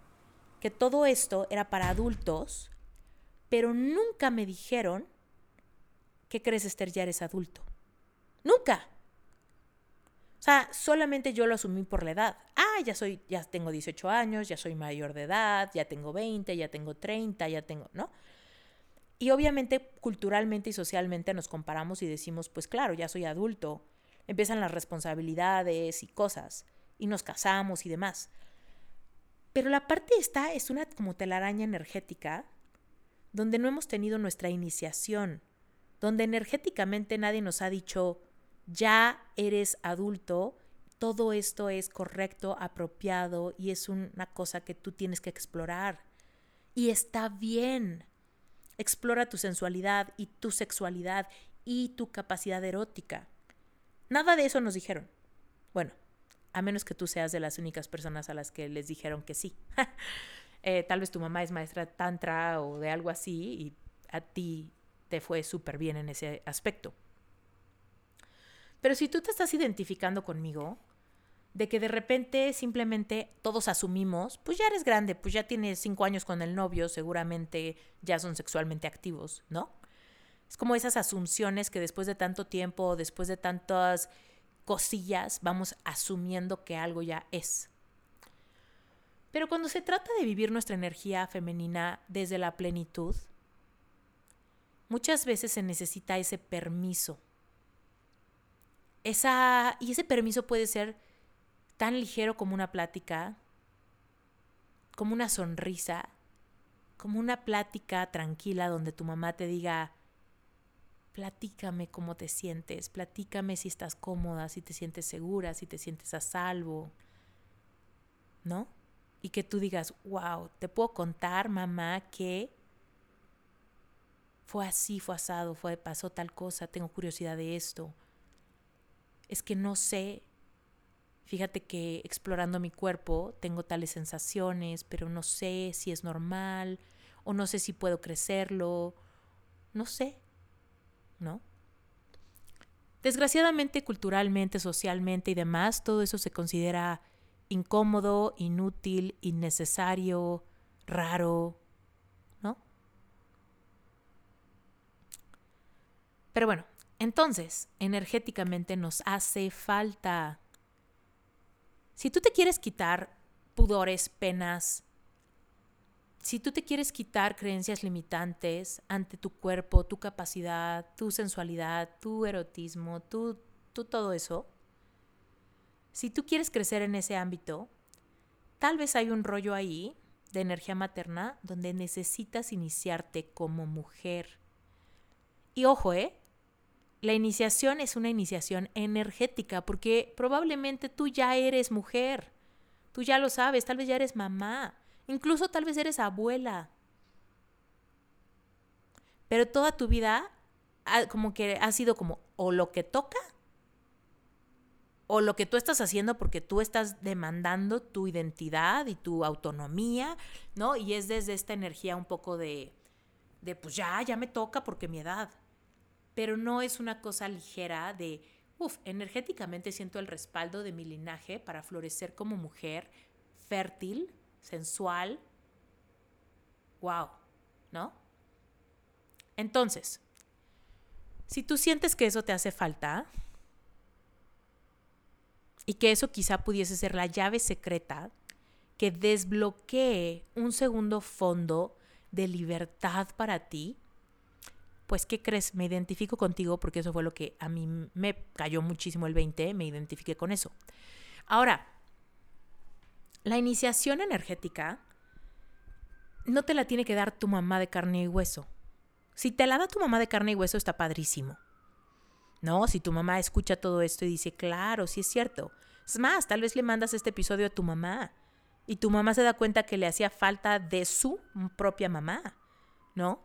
que todo esto era para adultos, pero nunca me dijeron que crees Esther ya eres adulto. Nunca. O sea, solamente yo lo asumí por la edad. Ah, ya soy, ya tengo 18 años, ya soy mayor de edad, ya tengo 20, ya tengo 30, ya tengo, ¿no? Y obviamente culturalmente y socialmente nos comparamos y decimos, pues claro, ya soy adulto, empiezan las responsabilidades y cosas, y nos casamos y demás. Pero la parte esta es una como telaraña energética donde no hemos tenido nuestra iniciación, donde energéticamente nadie nos ha dicho, ya eres adulto, todo esto es correcto, apropiado y es una cosa que tú tienes que explorar. Y está bien. Explora tu sensualidad y tu sexualidad y tu capacidad erótica. Nada de eso nos dijeron. Bueno, a menos que tú seas de las únicas personas a las que les dijeron que sí. Eh, tal vez tu mamá es maestra tantra o de algo así y a ti te fue súper bien en ese aspecto. Pero si tú te estás identificando conmigo, de que de repente simplemente todos asumimos, pues ya eres grande, pues ya tienes cinco años con el novio, seguramente ya son sexualmente activos, ¿no? Es como esas asunciones que después de tanto tiempo, después de tantas cosillas, vamos asumiendo que algo ya es. Pero cuando se trata de vivir nuestra energía femenina desde la plenitud, muchas veces se necesita ese permiso esa, y ese permiso puede ser tan ligero como una plática, como una sonrisa, como una plática tranquila donde tu mamá te diga, platícame cómo te sientes, platícame si estás cómoda, si te sientes segura, si te sientes a salvo, ¿no? Y que tú digas, wow, te puedo contar, mamá, que fue así, fue asado, fue, pasó tal cosa, tengo curiosidad de esto. Es que no sé, fíjate que explorando mi cuerpo tengo tales sensaciones, pero no sé si es normal, o no sé si puedo crecerlo, no sé, ¿no? Desgraciadamente, culturalmente, socialmente y demás, todo eso se considera incómodo, inútil, innecesario, raro, ¿no? Pero bueno, entonces, energéticamente nos hace falta. Si tú te quieres quitar pudores, penas, si tú te quieres quitar creencias limitantes ante tu cuerpo, tu capacidad, tu sensualidad, tu erotismo, tu, todo eso, si tú quieres crecer en ese ámbito, tal vez hay un rollo ahí de energía materna donde necesitas iniciarte como mujer. Y ojo, ¿eh? La iniciación es una iniciación energética porque probablemente tú ya eres mujer. Tú ya lo sabes, tal vez ya eres mamá. Incluso tal vez eres abuela. Pero toda tu vida como que ha sido como o lo que toca o lo que tú estás haciendo porque tú estás demandando tu identidad y tu autonomía, ¿no? Y es desde esta energía un poco de, de pues ya, ya me toca porque mi edad. Pero no es una cosa ligera de, uff, energéticamente siento el respaldo de mi linaje para florecer como mujer fértil, sensual. Wow, ¿no? Entonces, si tú sientes que eso te hace falta y que eso quizá pudiese ser la llave secreta que desbloquee un segundo fondo de libertad para ti, pues ¿qué crees? Me identifico contigo porque eso fue lo que a mí me cayó muchísimo el 20, me identifiqué con eso. Ahora, la iniciación energética no te la tiene que dar tu mamá de carne y hueso. Si te la da tu mamá de carne y hueso está padrísimo. No, si tu mamá escucha todo esto y dice, claro, sí es cierto. Es más, tal vez le mandas este episodio a tu mamá y tu mamá se da cuenta que le hacía falta de su propia mamá, ¿no?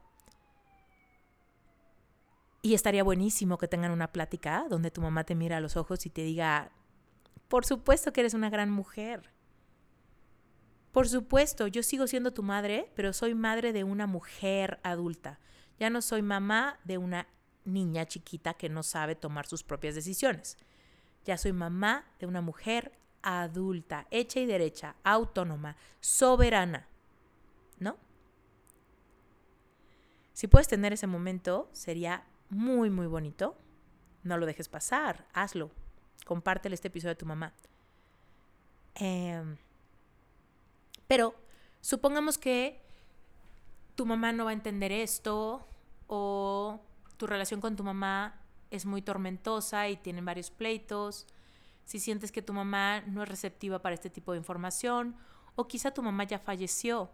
Y estaría buenísimo que tengan una plática donde tu mamá te mira a los ojos y te diga, por supuesto que eres una gran mujer. Por supuesto, yo sigo siendo tu madre, pero soy madre de una mujer adulta. Ya no soy mamá de una niña chiquita que no sabe tomar sus propias decisiones. Ya soy mamá de una mujer adulta, hecha y derecha, autónoma, soberana. ¿No? Si puedes tener ese momento, sería muy, muy bonito. No lo dejes pasar, hazlo. Compártele este episodio a tu mamá. Eh, pero supongamos que tu mamá no va a entender esto o tu relación con tu mamá es muy tormentosa y tienen varios pleitos, si sientes que tu mamá no es receptiva para este tipo de información o quizá tu mamá ya falleció,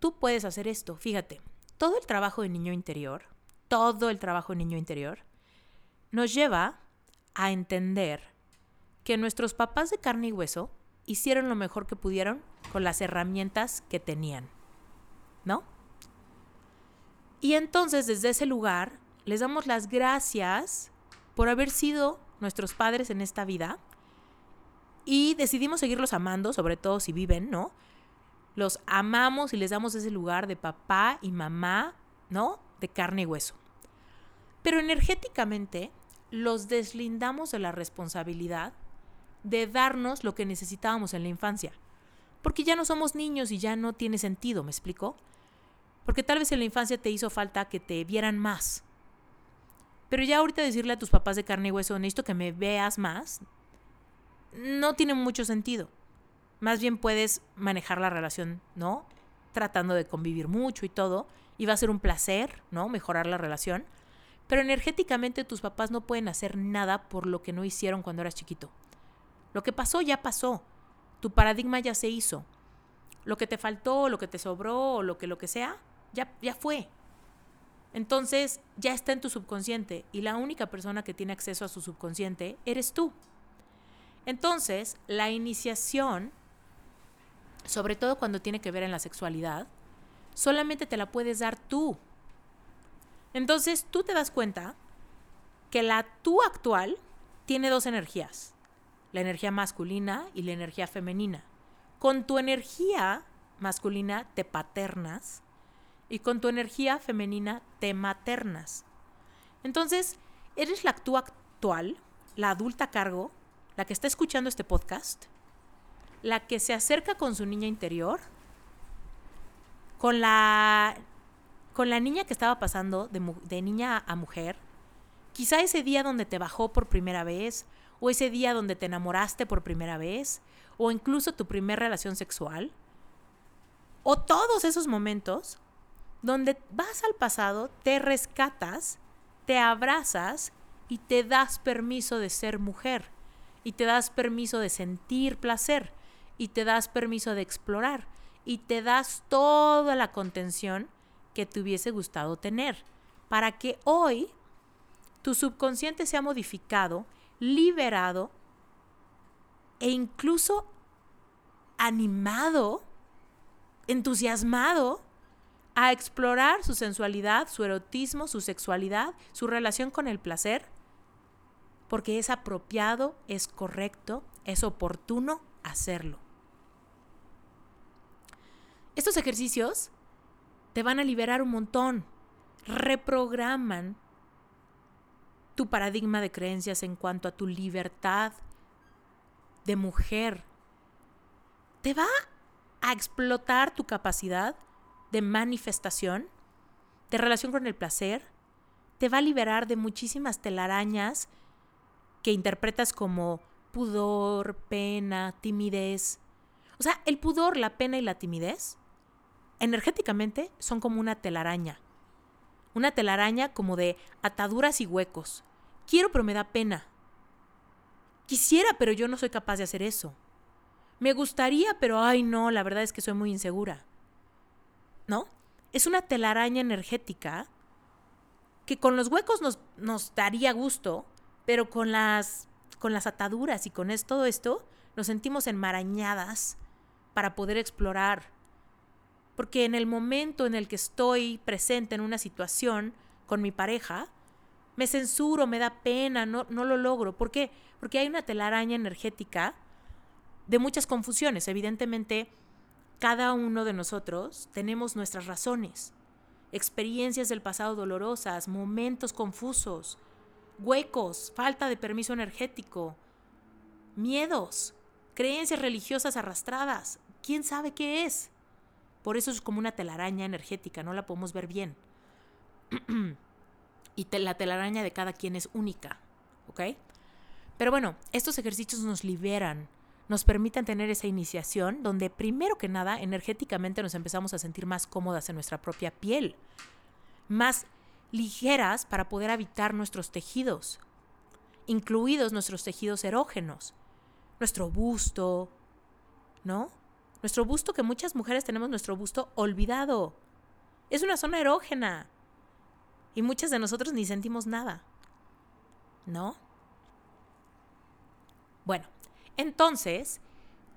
tú puedes hacer esto. Fíjate, todo el trabajo de niño interior, todo el trabajo de niño interior, nos lleva a entender que nuestros papás de carne y hueso hicieron lo mejor que pudieron con las herramientas que tenían. ¿No? Y entonces desde ese lugar les damos las gracias por haber sido nuestros padres en esta vida y decidimos seguirlos amando, sobre todo si viven, ¿no? Los amamos y les damos ese lugar de papá y mamá, ¿no? De carne y hueso. Pero energéticamente los deslindamos de la responsabilidad de darnos lo que necesitábamos en la infancia. Porque ya no somos niños y ya no tiene sentido, ¿me explico? Porque tal vez en la infancia te hizo falta que te vieran más. Pero ya ahorita decirle a tus papás de carne y hueso, necesito que me veas más, no tiene mucho sentido. Más bien puedes manejar la relación, ¿no? Tratando de convivir mucho y todo. Y va a ser un placer, ¿no? Mejorar la relación. Pero energéticamente tus papás no pueden hacer nada por lo que no hicieron cuando eras chiquito. Lo que pasó ya pasó. Tu paradigma ya se hizo. Lo que te faltó, lo que te sobró, lo que lo que sea, ya, ya fue. Entonces ya está en tu subconsciente y la única persona que tiene acceso a su subconsciente eres tú. Entonces, la iniciación, sobre todo cuando tiene que ver en la sexualidad, solamente te la puedes dar tú. Entonces, tú te das cuenta que la tú actual tiene dos energías, la energía masculina y la energía femenina. Con tu energía masculina te paternas y con tu energía femenina te maternas. Entonces, eres la tú actual, la adulta a cargo, la que está escuchando este podcast, la que se acerca con su niña interior, con la, con la niña que estaba pasando de, de niña a mujer, quizá ese día donde te bajó por primera vez, o ese día donde te enamoraste por primera vez, o incluso tu primera relación sexual, o todos esos momentos donde vas al pasado, te rescatas, te abrazas y te das permiso de ser mujer, y te das permiso de sentir placer, y te das permiso de explorar, y te das toda la contención que te hubiese gustado tener, para que hoy tu subconsciente sea modificado, liberado e incluso animado, entusiasmado a explorar su sensualidad, su erotismo, su sexualidad, su relación con el placer, porque es apropiado, es correcto, es oportuno hacerlo. Estos ejercicios te van a liberar un montón, reprograman tu paradigma de creencias en cuanto a tu libertad de mujer. Te va a explotar tu capacidad de manifestación, de relación con el placer, te va a liberar de muchísimas telarañas que interpretas como pudor, pena, timidez. O sea, el pudor, la pena y la timidez, energéticamente son como una telaraña. Una telaraña como de ataduras y huecos. Quiero, pero me da pena. Quisiera, pero yo no soy capaz de hacer eso. Me gustaría, pero ay no, la verdad es que soy muy insegura. ¿no? Es una telaraña energética que con los huecos nos, nos daría gusto, pero con las, con las ataduras y con todo esto nos sentimos enmarañadas para poder explorar. Porque en el momento en el que estoy presente en una situación con mi pareja, me censuro, me da pena, no, no lo logro. ¿Por qué? Porque hay una telaraña energética de muchas confusiones. Evidentemente, cada uno de nosotros tenemos nuestras razones, experiencias del pasado dolorosas, momentos confusos, huecos, falta de permiso energético, miedos, creencias religiosas arrastradas. ¿Quién sabe qué es? Por eso es como una telaraña energética, no la podemos ver bien. y la telaraña de cada quien es única, ¿ok? Pero bueno, estos ejercicios nos liberan nos permitan tener esa iniciación donde primero que nada energéticamente nos empezamos a sentir más cómodas en nuestra propia piel, más ligeras para poder habitar nuestros tejidos, incluidos nuestros tejidos erógenos, nuestro busto, ¿no? Nuestro busto que muchas mujeres tenemos nuestro busto olvidado. Es una zona erógena. Y muchas de nosotros ni sentimos nada. ¿No? Bueno, entonces,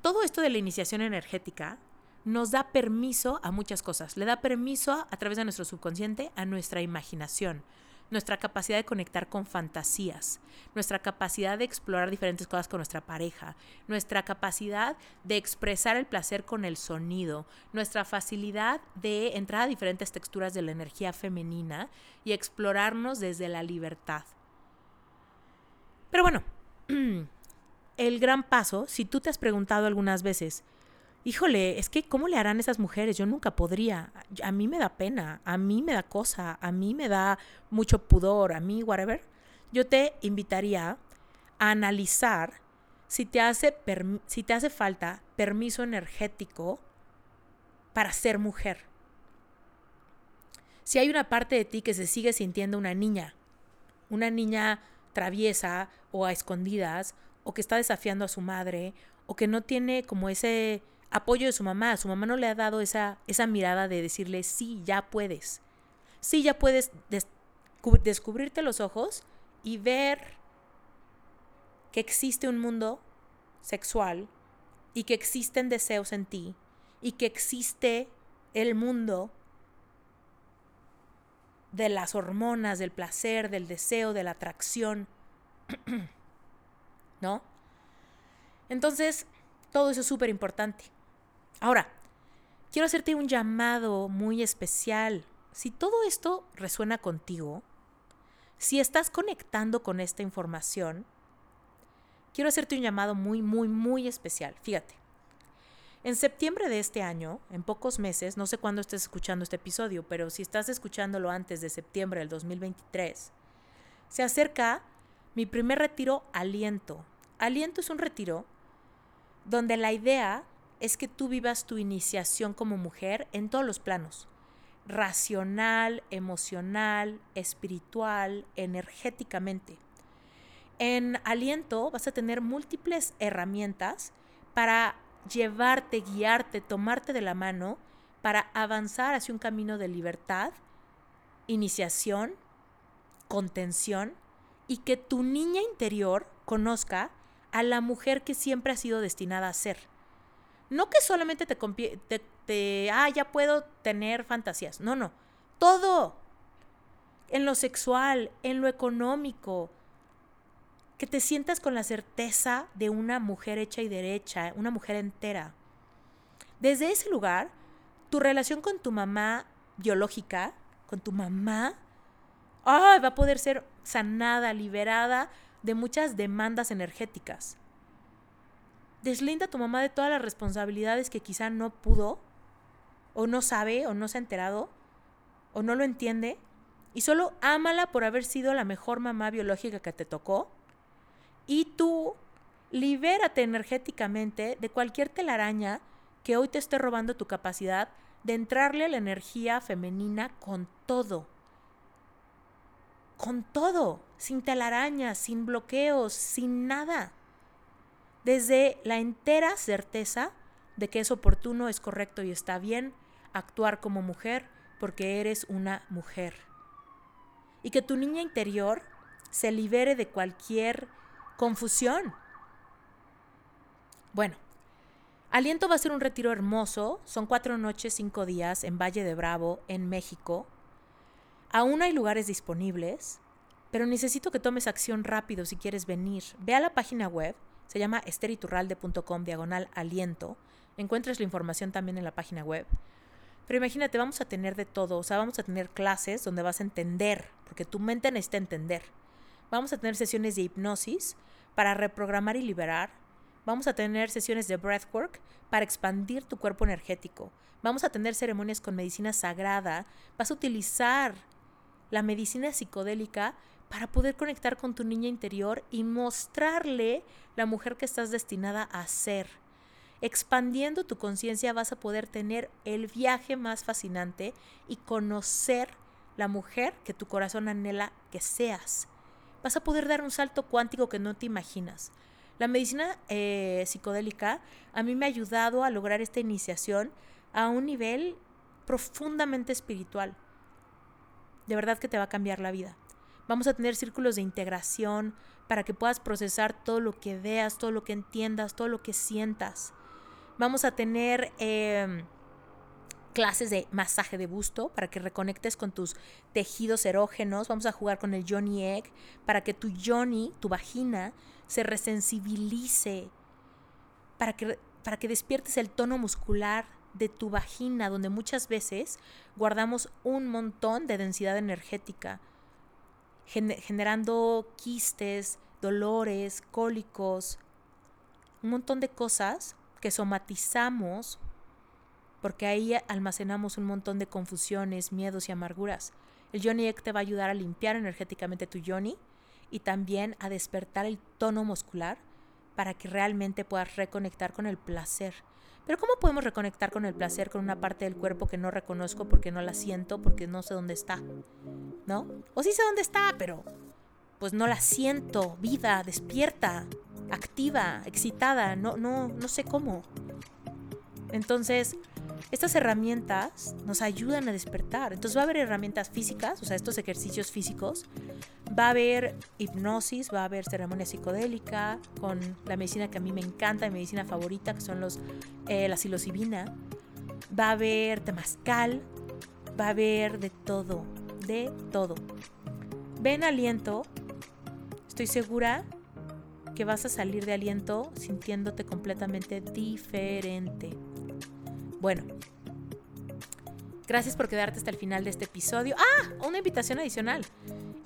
todo esto de la iniciación energética nos da permiso a muchas cosas. Le da permiso a, través de nuestro subconsciente a nuestra imaginación, nuestra capacidad de conectar con fantasías, nuestra capacidad de explorar diferentes cosas con nuestra pareja, nuestra capacidad de expresar el placer con el sonido, nuestra facilidad de entrar a diferentes texturas de la energía femenina y explorarnos desde la libertad. Pero bueno, el gran paso, si tú te has preguntado algunas veces, híjole, es que ¿cómo le harán esas mujeres? Yo nunca podría. A mí me da pena, a mí me da cosa, a mí me da mucho pudor, a mí, whatever. Yo te invitaría a analizar si te hace, si te hace falta permiso energético para ser mujer. Si hay una parte de ti que se sigue sintiendo una niña, una niña traviesa o a escondidas o que está desafiando a su madre, o que no tiene como ese apoyo de su mamá. Su mamá no le ha dado esa, esa mirada de decirle, sí, ya puedes. sí ya puedes descubrirte los ojos y ver que existe un mundo sexual y que existen deseos en ti y que existe el mundo de las hormonas, del placer, del deseo, de la atracción. ¿No? Entonces, todo eso es súper importante. Ahora, quiero hacerte un llamado muy especial. Si todo esto resuena contigo, si estás conectando con esta información, quiero hacerte un llamado muy, muy, muy especial. Fíjate, en septiembre de este año, en pocos meses, no sé cuándo estés escuchando este episodio, pero si estás escuchándolo antes de septiembre del 2023, se acerca mi primer retiro Aliento. Aliento es un retiro donde la idea es que tú vivas tu iniciación como mujer en todos los planos, racional, emocional, espiritual, energéticamente. En Aliento vas a tener múltiples herramientas para llevarte, guiarte, tomarte de la mano para avanzar hacia un camino de libertad, iniciación, contención y que tu niña interior conozca a la mujer que siempre ha sido destinada a ser. No que solamente te, te, te, ah, ya puedo tener fantasías. No, no. Todo. En lo sexual, en lo económico, que te sientas con la certeza de una mujer hecha y derecha, una mujer entera. Desde ese lugar, tu relación con tu mamá biológica, con tu mamá, va a poder ser sanada, liberada de muchas demandas energéticas. Deslinda a tu mamá de todas las responsabilidades que quizá no pudo, o no sabe, o no se ha enterado, o no lo entiende, y solo ámala por haber sido la mejor mamá biológica que te tocó y tú libérate energéticamente de cualquier telaraña que hoy te esté robando tu capacidad de entrarle a la energía femenina con todo. Con todo, sin telarañas, sin bloqueos, sin nada. Desde la entera certeza de que es oportuno, es correcto y está bien actuar como mujer porque eres una mujer. Y que tu niña interior se libere de cualquier confusión. Bueno, Aliento va a ser un retiro hermoso. Son cuatro noches, cinco días en Valle de Bravo, en México. Aún hay lugares disponibles, pero necesito que tomes acción rápido si quieres venir. Ve a la página web, se llama esteriturralde.com diagonal aliento. Encuentras la información también en la página web. Pero imagínate, vamos a tener de todo. O sea, vamos a tener clases donde vas a entender, porque tu mente necesita entender. Vamos a tener sesiones de hipnosis para reprogramar y liberar. Vamos a tener sesiones de breathwork para expandir tu cuerpo energético. Vamos a tener ceremonias con medicina sagrada. Vas a utilizar la medicina psicodélica para poder conectar con tu niña interior y mostrarle la mujer que estás destinada a ser. Expandiendo tu conciencia vas a poder tener el viaje más fascinante y conocer la mujer que tu corazón anhela que seas vas a poder dar un salto cuántico que no te imaginas. La medicina eh, psicodélica a mí me ha ayudado a lograr esta iniciación a un nivel profundamente espiritual. De verdad que te va a cambiar la vida. Vamos a tener círculos de integración para que puedas procesar todo lo que veas, todo lo que entiendas, todo lo que sientas. Vamos a tener... Em, clases de masaje de busto para que reconectes con tus tejidos erógenos. Vamos a jugar con el Johnny Egg para que tu Johnny, tu vagina, se resensibilice. Para que, para que despiertes el tono muscular de tu vagina, donde muchas veces guardamos un montón de densidad energética, generando quistes, dolores, cólicos, un montón de cosas que somatizamos porque ahí almacenamos un montón de confusiones, miedos y amarguras. El Johnny Egg te va a ayudar a limpiar energéticamente tu Johnny y también a despertar el tono muscular para que realmente puedas reconectar con el placer. Pero ¿cómo podemos reconectar con el placer con una parte del cuerpo que no reconozco porque no la siento, porque no sé dónde está? ¿No? O sí sé dónde está, pero pues no la siento, vida, despierta, activa, excitada, no no no sé cómo. Entonces, estas herramientas nos ayudan a despertar. Entonces va a haber herramientas físicas, o sea, estos ejercicios físicos. Va a haber hipnosis, va a haber ceremonia psicodélica con la medicina que a mí me encanta, mi medicina favorita, que son los, eh, la psilocibina. Va a haber temazcal, va a haber de todo, de todo. Ven aliento, estoy segura que vas a salir de aliento sintiéndote completamente diferente. Bueno, gracias por quedarte hasta el final de este episodio. Ah, una invitación adicional.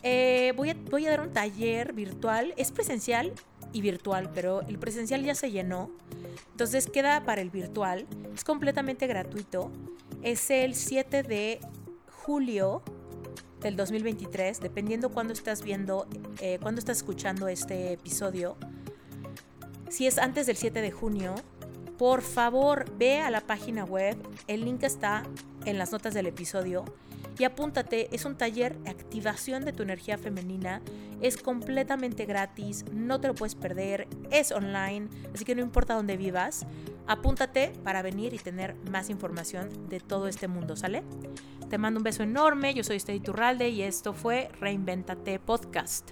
Eh, voy, a, voy a dar un taller virtual. Es presencial y virtual, pero el presencial ya se llenó. Entonces queda para el virtual. Es completamente gratuito. Es el 7 de julio del 2023, dependiendo cuándo estás viendo, eh, cuándo estás escuchando este episodio. Si es antes del 7 de junio, por favor ve a la página web, el link está en las notas del episodio y apúntate, es un taller de activación de tu energía femenina, es completamente gratis, no te lo puedes perder, es online, así que no importa dónde vivas, apúntate para venir y tener más información de todo este mundo, ¿sale? Te mando un beso enorme, yo soy Esther Turralde y esto fue Reinventate Podcast.